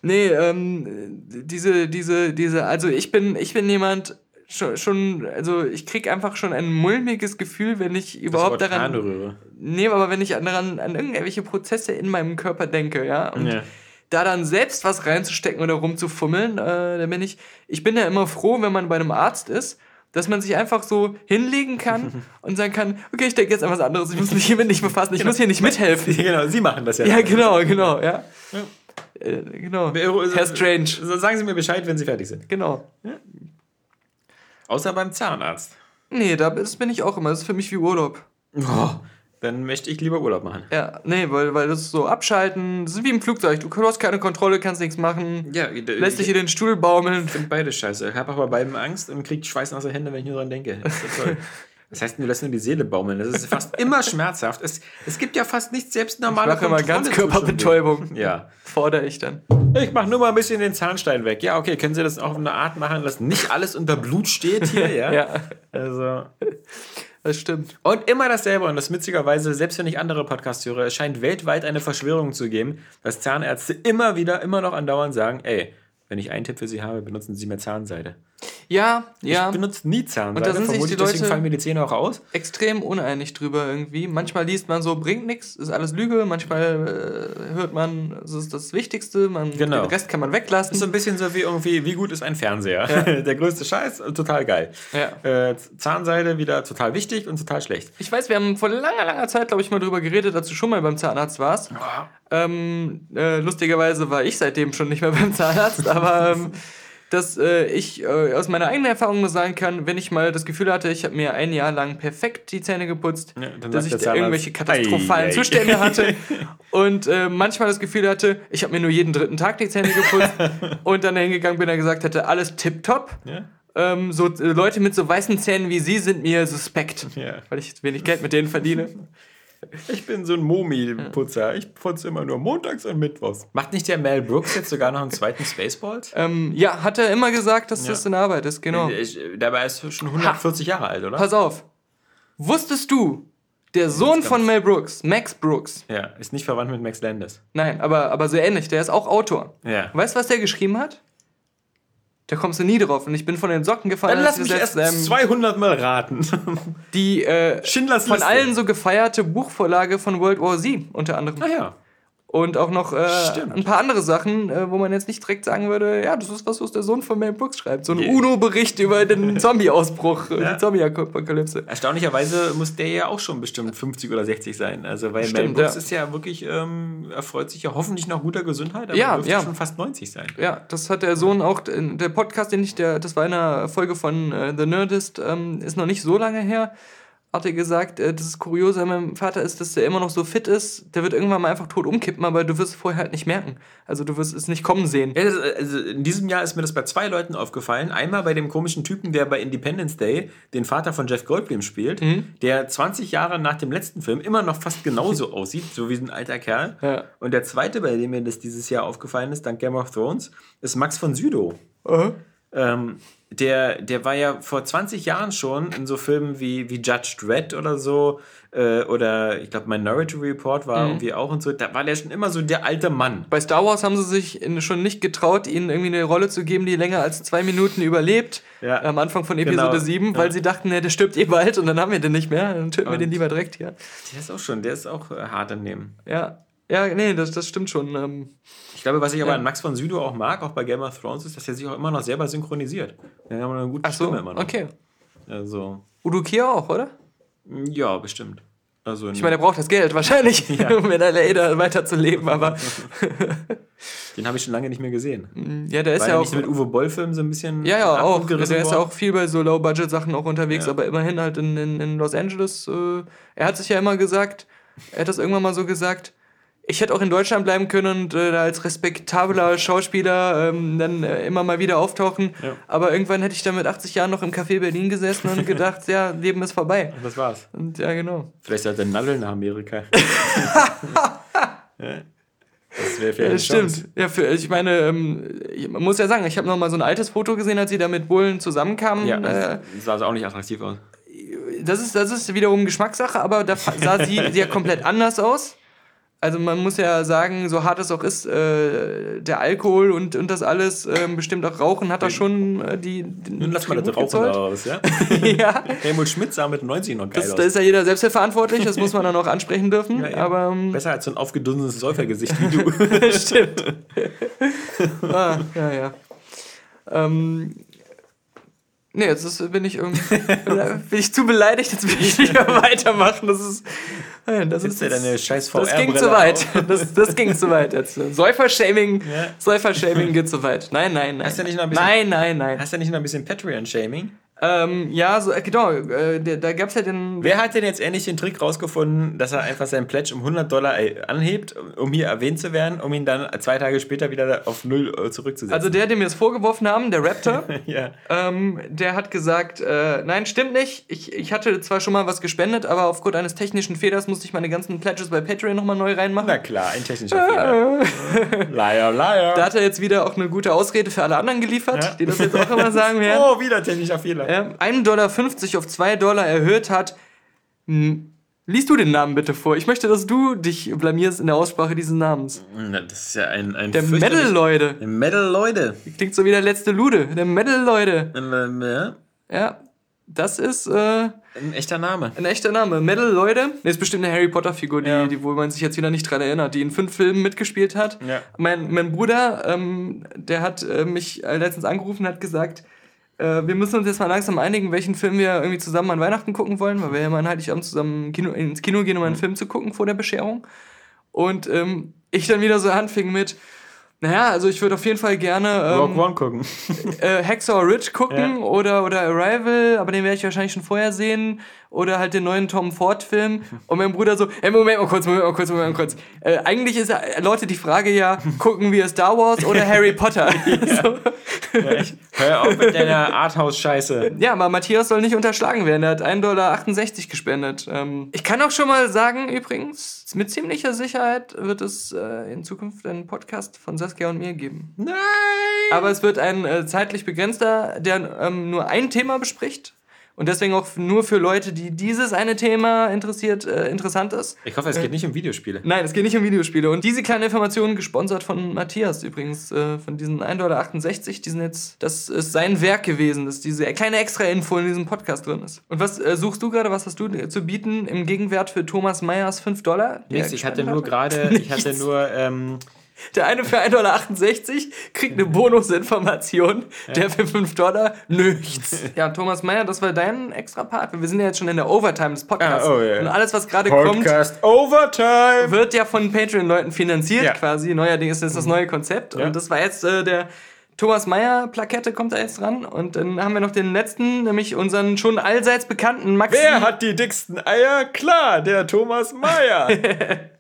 Nee, ähm, diese, diese, diese, also ich bin, ich bin jemand, schon, schon, also ich krieg einfach schon ein mulmiges Gefühl, wenn ich überhaupt daran. Harnröhre. Nee, aber wenn ich daran, an irgendwelche Prozesse in meinem Körper denke, ja. Und Ja. Da dann selbst was reinzustecken oder rumzufummeln, äh, da bin ich, ich bin ja immer froh, wenn man bei einem Arzt ist, dass man sich einfach so hinlegen kann und sagen kann, okay, ich denke jetzt an was anderes, ich muss mich hiermit nicht befassen, ich muss hier nicht mithelfen. Genau, Sie machen das ja. Ja, genau, genau, ja. Äh, genau. Wer- Herr Strange. So, Sagen Sie mir Bescheid, wenn Sie fertig sind. Genau. Außer beim Zahnarzt. Nee, da bin ich auch immer. Das ist für mich wie Urlaub. Oh, dann möchte ich lieber Urlaub machen. Ja, nee, weil, weil das ist so abschalten, das ist wie im Flugzeug. Du, hast keine Kontrolle, kannst nichts machen, Ja, lässt dich in den Stuhl baumeln. finde beide scheiße. Ich habe aber bei beiden Angst und kriege schweißnasse Hände, wenn ich nur dran denke. Das ist toll. Das heißt, du lässt nur die Seele baumeln. Das ist fast immer schmerzhaft. Es, es gibt ja fast nichts, selbst Ich normale mache Kontrolle Ganzkörperbetäubung. Ja. Fordere ich dann. Ich mache nur mal ein bisschen den Zahnstein weg. Ja, okay, können Sie das auch auf eine Art machen, dass nicht alles unter Blut steht hier, ja? Ja, Also. Das stimmt. Und immer dasselbe. Und das witzigerweise, selbst wenn ich andere Podcasts höre, es scheint weltweit eine Verschwörung zu geben, dass Zahnärzte immer wieder, immer noch andauernd sagen, ey, wenn ich einen Tipp für Sie habe, benutzen Sie mehr Zahnseide. Ja, ja. Ich benutze nie Zahnseide, Und da sind sich die deswegen Leute- fallen mir die Zähne auch aus. extrem uneinig drüber irgendwie. Manchmal liest man so, bringt nichts, ist alles Lüge. Manchmal äh, hört man, es ist das Wichtigste, man, Genau. den Rest kann man Das ist so weglassen. ein bisschen so wie irgendwie, wie gut ist ein Fernseher? Der größte Scheiß, total geil. Ja. Äh, Zahnseide wieder total wichtig und total schlecht. Ich weiß, wir haben vor langer, langer Zeit, glaube ich, mal drüber geredet, als du schon mal beim Zahnarzt warst. Ähm, äh, lustigerweise war ich seitdem schon nicht mehr beim Zahnarzt, aber ähm, dass äh, ich äh, aus meiner eigenen Erfahrung nur sagen kann, wenn ich mal das Gefühl hatte, ich habe mir ein Jahr lang perfekt die Zähne geputzt, Ja, dass ich der da irgendwelche katastrophalen ei, ei. Zustände hatte und äh, manchmal das Gefühl hatte, ich habe mir nur jeden dritten Tag die Zähne geputzt und dann hingegangen bin und gesagt hätte, alles tipptopp. Ja? Ähm, so äh, Leute mit so weißen Zähnen wie sie sind mir suspekt, Ja. weil ich wenig Geld mit denen verdiene. Ich bin so ein Momi-Putzer. Ich putze immer nur montags und mittwochs. Macht nicht der Mel Brooks jetzt sogar noch einen zweiten Spaceballs? Ähm, ja, hat er immer gesagt, dass Ja. das in Arbeit ist, genau. Ich, dabei ist er schon 140 Jahre alt, oder? Pass auf. Wusstest du, der Sohn von Mel Brooks, Max Brooks, Ja, ist nicht verwandt mit Max Landis. nein, aber, aber so ähnlich, der ist auch Autor. Ja. Weißt du, was der geschrieben hat? Da kommst du nie drauf und ich bin von den Socken gefallen. Dann lass mich erst ähm, 200 Mal raten. die äh, von allen so gefeierte Buchvorlage von World War Z unter anderem. Ah ja. Und auch noch äh, ein paar andere Sachen, äh, wo man jetzt nicht direkt sagen würde, ja, das ist was, was der Sohn von Mel Brooks schreibt. So ein Yeah. UNO-Bericht über den Zombie-Ausbruch, äh, Ja. die Zombie-Apokalypse. Erstaunlicherweise muss der ja auch schon bestimmt 50 oder 60 sein. Also, weil Mel Stimmt, Brooks ja. ist ja wirklich, ähm, erfreut sich ja hoffentlich noch guter Gesundheit, aber Ja, dürfte ja. schon fast 90 sein. Ja, das hat der Sohn auch, in der Podcast, den ich, der, das war in einer Folge von äh, The Nerdist, ähm, ist noch nicht so lange her, hat er gesagt, äh, das Kuriose an meinem Vater ist, dass der immer noch so fit ist, der wird irgendwann mal einfach tot umkippen, aber du wirst es vorher halt nicht merken. Also du wirst es nicht kommen sehen. Ja, also in diesem Jahr ist mir das bei zwei Leuten aufgefallen. Einmal bei dem komischen Typen, der bei Independence Day den Vater von Jeff Goldblum spielt, Mhm. der 20 Jahre nach dem letzten Film immer noch fast genauso aussieht, so wie ein alter Kerl. Ja. Und der zweite, bei dem mir das dieses Jahr aufgefallen ist, dank Game of Thrones, ist Max von Sydow. Äh? Ähm, der, der war ja vor 20 Jahren schon in so Filmen wie, wie Judge Dredd oder so, äh, oder ich glaube Minority Report war irgendwie auch und so. Da war der schon immer so der alte Mann. Bei Star Wars haben sie sich in, schon nicht getraut, ihnen irgendwie eine Rolle zu geben, die länger als zwei Minuten überlebt. Ja. Am Anfang von Episode Genau. 7, weil Ja. sie dachten, ne, der stirbt eh bald und dann haben wir den nicht mehr. Dann töten wir Und- den lieber direkt hier. Der ist auch schon, der ist auch äh, hart im Nehmen. Ja. Ja, nee, das, das stimmt schon. Ähm, Ich glaube, was ich aber Ja. an Max von Sydow auch mag, auch bei Game of Thrones, ist, dass er sich auch immer noch selber synchronisiert. Der hat eine gute ach so, Stimme immer noch. okay. Also, Udo Kier auch, oder? ja, bestimmt. Also, Ich meine, der braucht das Geld wahrscheinlich, um in L.A. da weiterzuleben, aber den habe ich schon lange nicht mehr gesehen. ja, der ist War ja er auch. nicht mit Uwe Boll-Filmen so ein bisschen. Ja, ja, auch. Der abgerissen ist ja auch viel bei so Low-Budget-Sachen auch unterwegs, Ja. aber immerhin halt in, in, in Los Angeles. Äh, er hat sich ja immer gesagt, er hat das irgendwann mal so gesagt, ich hätte auch in Deutschland bleiben können und äh, da als respektabler Schauspieler ähm, dann äh, immer mal wieder auftauchen. Ja. Aber irgendwann hätte ich dann mit 80 Jahren noch im Café Berlin gesessen und gedacht, ja, Leben ist vorbei. Das war's. Und ja, genau. Vielleicht sollte er Nadel nach Amerika. ja. Das wäre vielleicht das stimmt. Ja, für, ich meine, ähm, ich- man muss ja sagen, ich habe noch mal so ein altes Foto gesehen, als sie da mit Bullen zusammenkamen. Ja, äh, das sah also auch nicht attraktiv aus. das ist, das ist wiederum Geschmackssache, aber da sah sie ja komplett anders aus. Also man muss ja sagen, so hart es auch ist, äh, der Alkohol und, und das alles, ähm, bestimmt auch Rauchen, hat da schon äh, die, Nun lass mal das Rauchen gezollt. raus, ja? ja, Helmut Schmidt sah mit 90 noch geil das, aus. da ist ja jeder selbst verantwortlich, das muss man dann auch ansprechen dürfen. Ja, aber ähm, Besser als so ein aufgedunsenes Säufergesicht wie du. stimmt. ah, ja, ja. Ähm, nee, jetzt ist, bin ich irgendwie bin ich zu beleidigt, jetzt will ich nicht mehr weitermachen. Das ist. Nein, das Setzt ist dir deine scheiß Das ging zu weit. Das, das ging zu weit jetzt. Säufer-Shaming Ja. Säufer-Shaming geht zu weit. Nein, nein, nein. Hast du nicht noch ein bisschen- nein, nein, nein. Hast du nicht noch ein bisschen Patreon-Shaming? Ähm, ja, so, äh, genau. Äh, der, da gab es ja den. Wer hat denn jetzt endlich den Trick rausgefunden, dass er einfach seinen Pledge um 100 Dollar äh, anhebt, um hier erwähnt zu werden, um ihn dann zwei Tage später wieder auf Null äh, zurückzusetzen? Also der, dem wir es vorgeworfen haben, der Raptor, ja. ähm, der hat gesagt, äh, nein, stimmt nicht. Ich, ich hatte zwar schon mal was gespendet, aber aufgrund eines technischen Fehlers musste ich meine ganzen Pledges bei Patreon nochmal neu reinmachen. Na klar, ein technischer Fehler. liar, liar. Da hat er jetzt wieder auch eine gute Ausrede für alle anderen geliefert, Ja. die das jetzt auch immer sagen werden. oh, wieder technischer Fehler. Ähm, 1,50 Dollar auf 2 Dollar erhöht hat. Hm, Liest du den Namen bitte vor? Ich möchte, dass du dich blamierst in der Aussprache dieses Namens. Na, das ist ja ein, ein Der fürchterlich- Metal, Leute. Metal, Leute. Klingt so wie der letzte Lude. Der Metal, Leute. Ähm, ja, Ja, das ist äh, ein echter Name. ein echter Name. Metal, Leute. Nee, ist bestimmt eine Harry Potter-Figur, die, Ja. die, wo man sich jetzt wieder nicht dran erinnert, die in fünf Filmen mitgespielt hat. Ja. Mein, mein Bruder, ähm, der hat äh, mich äh, letztens angerufen und hat gesagt, äh, wir müssen uns jetzt mal langsam einigen, welchen Film wir irgendwie zusammen an Weihnachten gucken wollen, weil wir ja mal an Heiligabend zusammen Kino, ins Kino gehen, um einen Film zu gucken vor der Bescherung. Und ähm, ich dann wieder so anfing mit, naja, also ich würde auf jeden Fall gerne ähm, One gucken. äh, Hacksaw Ridge gucken Ja. oder, oder Arrival, aber den werde ich wahrscheinlich schon vorher sehen. Oder halt den neuen Tom Ford-Film. Und mein Bruder so, ey, Moment mal kurz, Moment mal kurz, Moment mal kurz. Äh, eigentlich ist ja, Leute die Frage ja, gucken wir Star Wars oder Harry Potter? Ja, echt. Hör auf mit deiner Arthouse-Scheiße. Ja, aber Matthias soll nicht unterschlagen werden. Er hat 1,68 Dollar gespendet. Ähm, ich kann auch schon mal sagen, übrigens, mit ziemlicher Sicherheit wird es äh, in Zukunft einen Podcast von Saskia und mir geben. Nein! Aber es wird ein äh, zeitlich begrenzter, der ähm, nur ein Thema bespricht. Und deswegen auch nur für Leute, die dieses eine Thema interessiert, äh, interessant ist. Ich hoffe, es geht nicht um Videospiele. Nein, es geht nicht um Videospiele. Und diese kleine Information, gesponsert von Matthias übrigens, äh, von diesen 1,68 Dollar, die sind jetzt, das ist sein Werk gewesen, dass diese kleine Extra-Info in diesem Podcast drin ist. Und was äh, suchst du gerade, was hast du zu bieten im Gegenwert für Thomas Meyers 5 Dollar? Nichts, ich hatte nur gerade, ich hatte nur, ähm, der eine für 1,68 Dollar kriegt eine Bonusinformation, der für 5 Dollar nichts. Ja, Thomas Meyer, das war dein extra Part. Wir sind ja jetzt schon in der Overtime des Podcasts. Ah, oh, yeah. Und alles, was gerade kommt, Overtime wird ja von Patreon-Leuten finanziert Ja. quasi. Neuerdings ist das neue Konzept. Ja. Und das war jetzt äh, der Thomas Meyer-Plakette kommt da jetzt dran. Und dann haben wir noch den letzten, nämlich unseren schon allseits bekannten Maxi. Wer hat die dicksten Eier? Klar, der Thomas Mayer.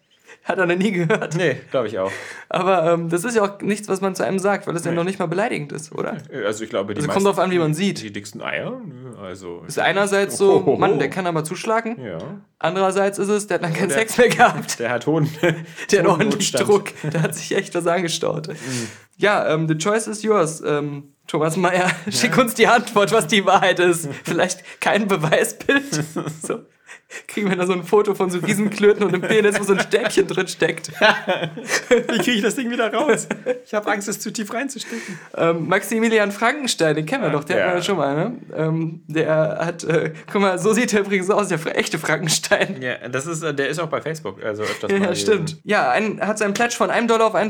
Hat er noch nie gehört. nee, glaube ich auch. Aber ähm, das ist ja auch nichts, was man zu einem sagt, weil das ja noch nicht mal beleidigend ist, oder? Also ich glaube, die Also kommt drauf an, wie man sieht. Die dicksten Eier? Nö, Also. Ist einerseits so, Ohoho. Mann, der kann aber zuschlagen. Ja. Andererseits ist es, der hat dann keinen der- Sex mehr gehabt. Der hat hohen. Der hat ordentlich. Druck. Der hat sich echt was angestaut. Mhm. Ja, ähm, the choice is yours. Ähm, Thomas Meyer, schick uns die Antwort, was die Wahrheit ist. Vielleicht kein Beweisbild. so. Kriegen wir da so ein Foto von so Riesenklöten und einem Penis, wo so ein Stäbchen drin steckt. Wie kriege ich das Ding wieder raus? Ich habe Angst, es zu tief reinzustecken. Ähm, Maximilian Frankenstein, den kennen wir doch, der Ja. hatten wir schon mal, ne? Ähm, der hat, äh, guck mal, so sieht er übrigens aus, der echte Frankenstein. Ja, das ist, äh, der ist auch bei Facebook, also öfters Ja, mal ja stimmt. Ja, ein, hat seinen Pledge von 1 Dollar auf 1,50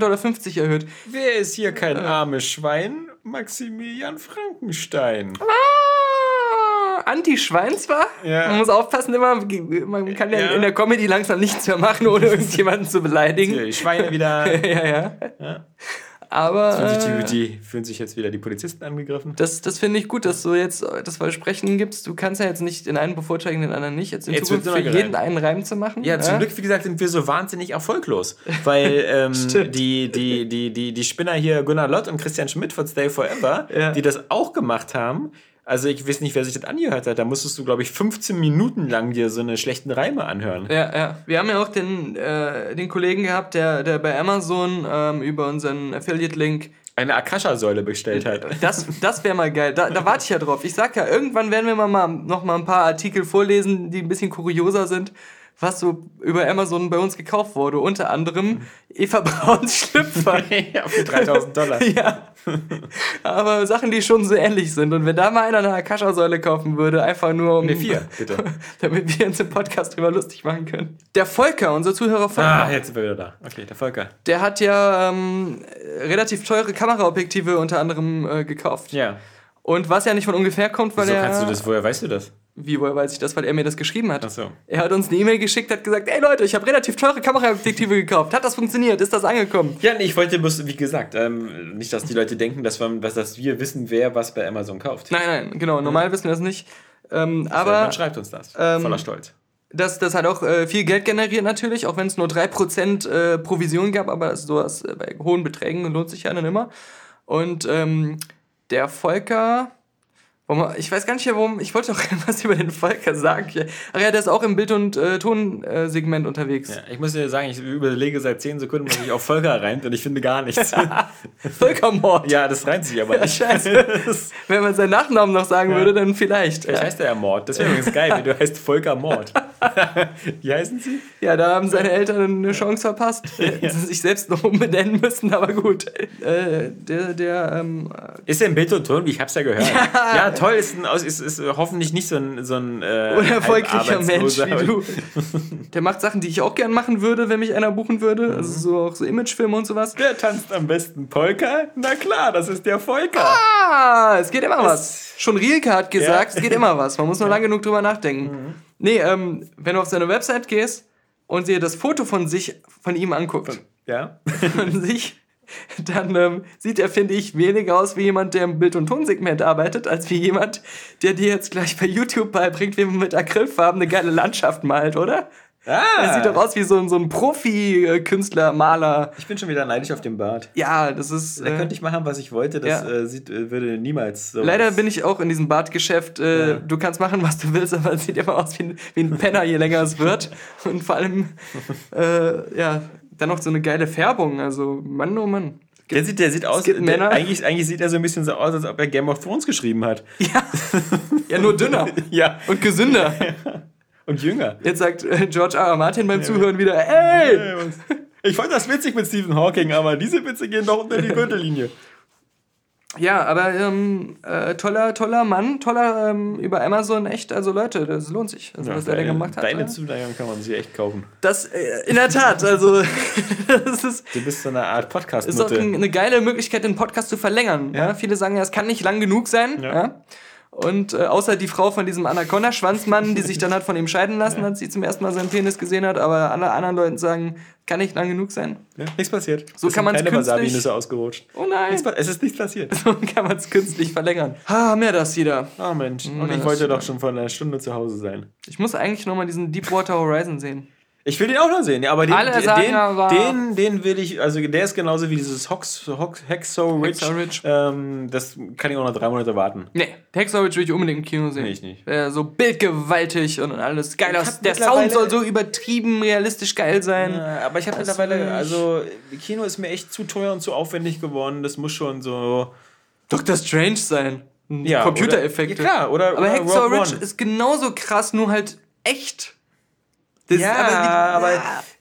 Dollar erhöht. Wer ist hier kein armes Schwein? Maximilian Frankenstein. Ah, Anti-Schwein zwar. Ja. Man muss aufpassen immer, man kann ja, Ja. in der Comedy langsam nichts mehr machen, ohne irgendjemanden zu beleidigen. Schweine wieder. ja, ja. Ja. Aber Die, äh, die fühlen sich jetzt wieder die Polizisten angegriffen. das, das finde ich gut, dass du jetzt das Versprechen gibst. Du kannst ja jetzt nicht den einen bevorzugen, den anderen nicht. Jetzt in Jetzt Zukunft für jeden einen Reim zu machen. Ja, zum Glück, wie gesagt, sind wir so wahnsinnig erfolglos. Weil ähm, die, die, die, die, die Spinner hier, Gunnar Lott und Christian Schmidt von Stay Forever, Ja. die das auch gemacht haben, also ich weiß nicht, wer sich das angehört hat, da musstest du, glaube ich, 15 Minuten lang dir so eine schlechten Reime anhören. Ja, ja. Wir haben ja auch den, äh, den Kollegen gehabt, der, der bei Amazon ähm, über unseren Affiliate-Link Eine Akasha-Säule bestellt hat. Das, das wäre mal geil. Da, da warte ich ja drauf. Ich sag ja, irgendwann werden wir mal, mal noch mal ein paar Artikel vorlesen, die ein bisschen kurioser sind, was so über Amazon bei uns gekauft wurde. Unter anderem Eva Brauns Schlüpfer. ja, für 3000 Dollar. ja. Aber Sachen, die schon so ähnlich sind. Und wenn da mal einer eine Akasha-Säule kaufen würde, einfach nur um. Ne, vier, bitte. damit wir uns im Podcast drüber lustig machen können. Der Volker, unser Zuhörer Volker. Ah, jetzt sind wir wieder da. Okay, der Volker. Der hat ja ähm, relativ teure Kameraobjektive unter anderem äh, gekauft. Ja. Und was ja nicht von ungefähr kommt, weil Wieso er. kannst du das, woher weißt du das? Wie, woher weiß ich das? Weil er mir das geschrieben hat. Ach so. Er hat uns eine E-Mail geschickt, hat gesagt, ey Leute, ich habe relativ teure Kameraobjektive gekauft. Hat das funktioniert? Ist das angekommen? Ja, nee, ich wollte bloß, wie gesagt, ähm, nicht, dass die Leute denken, dass wir, dass, wir wissen, wer was bei Amazon kauft. Nein, nein, genau. Normal wissen wir das nicht. Ähm, Man aber schreibt uns das. ähm, Voller Stolz. das, das hat auch äh, viel Geld generiert natürlich, auch wenn es nur 3% äh, Provision gab, aber sowas äh, bei hohen Beträgen lohnt sich ja dann immer. Und ähm, der Volker, ich weiß gar nicht, warum, ich wollte doch was über den Volker sagen. Ach ja, der ist auch im Bild- und äh, Tonsegment unterwegs. Ja, ich muss dir sagen, ich überlege seit 10 Sekunden, was ich auf Volker reimt und ich finde gar nichts. Völkermord. ja, das reimt sich aber Ja, nicht. scheiße. Wenn man seinen Nachnamen noch sagen Ja. würde, dann vielleicht. Vielleicht heißt er ja Mord. Das wäre übrigens geil, wenn du heißt Volker Mord. Wie heißen sie? Ja, da haben seine Eltern eine Chance verpasst. Hätten sie sich selbst noch umbenennen müssen, aber gut. Äh, der, der, ähm, Ist er im Bild und Ton? Ich hab's ja gehört. Ja. Ja, toll, ist, ein, ist, ist hoffentlich nicht so ein, so ein äh, unerfolgreicher Mensch Halbarbeitsloser. wie du. Der macht Sachen, die ich auch gern machen würde, wenn mich einer buchen würde. Also so auch so Imagefilme und sowas. Wer tanzt am besten Polka? Na klar, das ist der Volker. Ah, es geht immer was. Schon Rielke hat gesagt, es geht immer was. Man muss nur lang genug drüber nachdenken. Nee, ähm, wenn du auf seine Website gehst und dir das Foto von sich, von ihm anguckst, Ja? von sich, dann ähm, sieht er, finde ich, weniger aus wie jemand, der im Bild- und Tonsegment arbeitet, als wie jemand, der dir jetzt gleich bei YouTube beibringt, wie man mit Acrylfarben eine geile Landschaft malt, oder? Ah, Er sieht doch aus wie so, ein- so ein Profi-Künstler, Maler. ich bin schon wieder neidisch auf den Bart. Ja, das ist. Da Äh, könnte ich machen, was ich wollte. Das ja. äh, sieht, äh, würde niemals so. leider bin ich auch in diesem Bartgeschäft. Äh, Ja. Du kannst machen, was du willst, aber es sieht immer aus wie ein, wie ein Penner, je länger es wird. Und vor allem, äh, ja, dann noch so eine geile Färbung. Also, Mann, oh Mann. Der sieht, der sieht aus, der, Männer. eigentlich, eigentlich sieht er so ein bisschen so aus, als ob er Game of Thrones geschrieben hat. Ja. ja, nur dünner. Ja. Und gesünder. Und jünger. Jetzt sagt äh, George R. R. Martin beim Zuhören wieder, ey! Ich fand das witzig mit Stephen Hawking, aber diese Witze gehen doch unter die Gürtellinie. Ja, aber ähm, äh, toller, toller Mann, toller ähm, über Amazon, echt, also Leute, das lohnt sich, also, was er da gemacht hat. Deine äh, Zuneigung kann man sich echt kaufen. das, äh, in der Tat, also das ist, Du bist so eine Art podcast ist auch ein, eine geile Möglichkeit, den Podcast zu verlängern. Ja. Viele sagen ja, es kann nicht lang genug sein. Ja. Ja. Und äh, außer die Frau von diesem Anaconda-Schwanzmann, die sich dann hat von ihm scheiden lassen, als sie zum ersten Mal seinen Penis gesehen hat, aber alle anderen Leuten sagen, kann nicht lang genug sein. Ja, nichts passiert. So Es kann man's keine künstlich- Wasabi-Nüsse ausgerutscht. Oh nein, Nichts Es ist nichts passiert. so kann man es künstlich verlängern. Ha, mehr das wieder. Oh Mensch. Und das ich wollte doch schon vor einer Stunde zu Hause sein. Ich muss eigentlich nochmal diesen Deepwater Horizon sehen. Ich will den auch noch sehen, ja, aber den, Alle den, sagen den, aber- den, den will ich, also der ist genauso wie dieses Hox, Hox, Hexo. Hexo Ridge. Ähm, das kann ich auch noch drei Monate warten. Nee, Hexor will ich unbedingt im Kino sehen. Nee, ich nicht. Äh, so bildgewaltig und alles geil aus. Der Sound soll so übertrieben realistisch geil sein. Ja, aber ich habe mittlerweile, also Kino ist mir echt zu teuer und zu aufwendig geworden. Das muss schon so. Doctor Strange sein. Ja, Computereffekte. Oder, ja, klar, oder. Aber oder Rogue Ridge One. ist genauso krass, nur halt echt. Das ja, ist aber,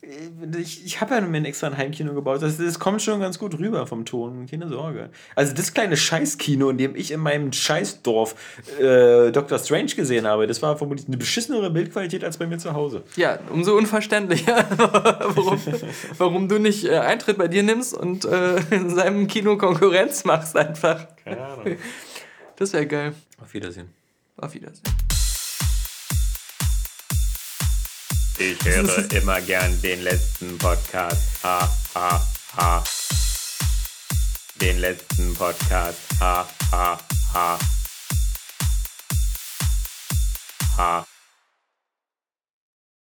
die- ja. ich, ich habe ja mir ein extra ein Heimkino gebaut. Das, das kommt schon ganz gut rüber vom Ton. Keine Sorge. Also das kleine Scheißkino, in dem ich in meinem Scheißdorf äh, Dr. Strange gesehen habe, das war vermutlich eine beschissenere Bildqualität als bei mir zu Hause. Ja, umso unverständlicher, warum, warum du nicht äh, Eintritt bei dir nimmst und äh, in seinem Kino Konkurrenz machst einfach. Keine Ahnung. Das wäre geil. Auf Wiedersehen. Auf Wiedersehen. Ich höre immer gern den letzten Podcast. Ha, ha, ha. Den letzten Podcast. Ha, ha, ha. Ha.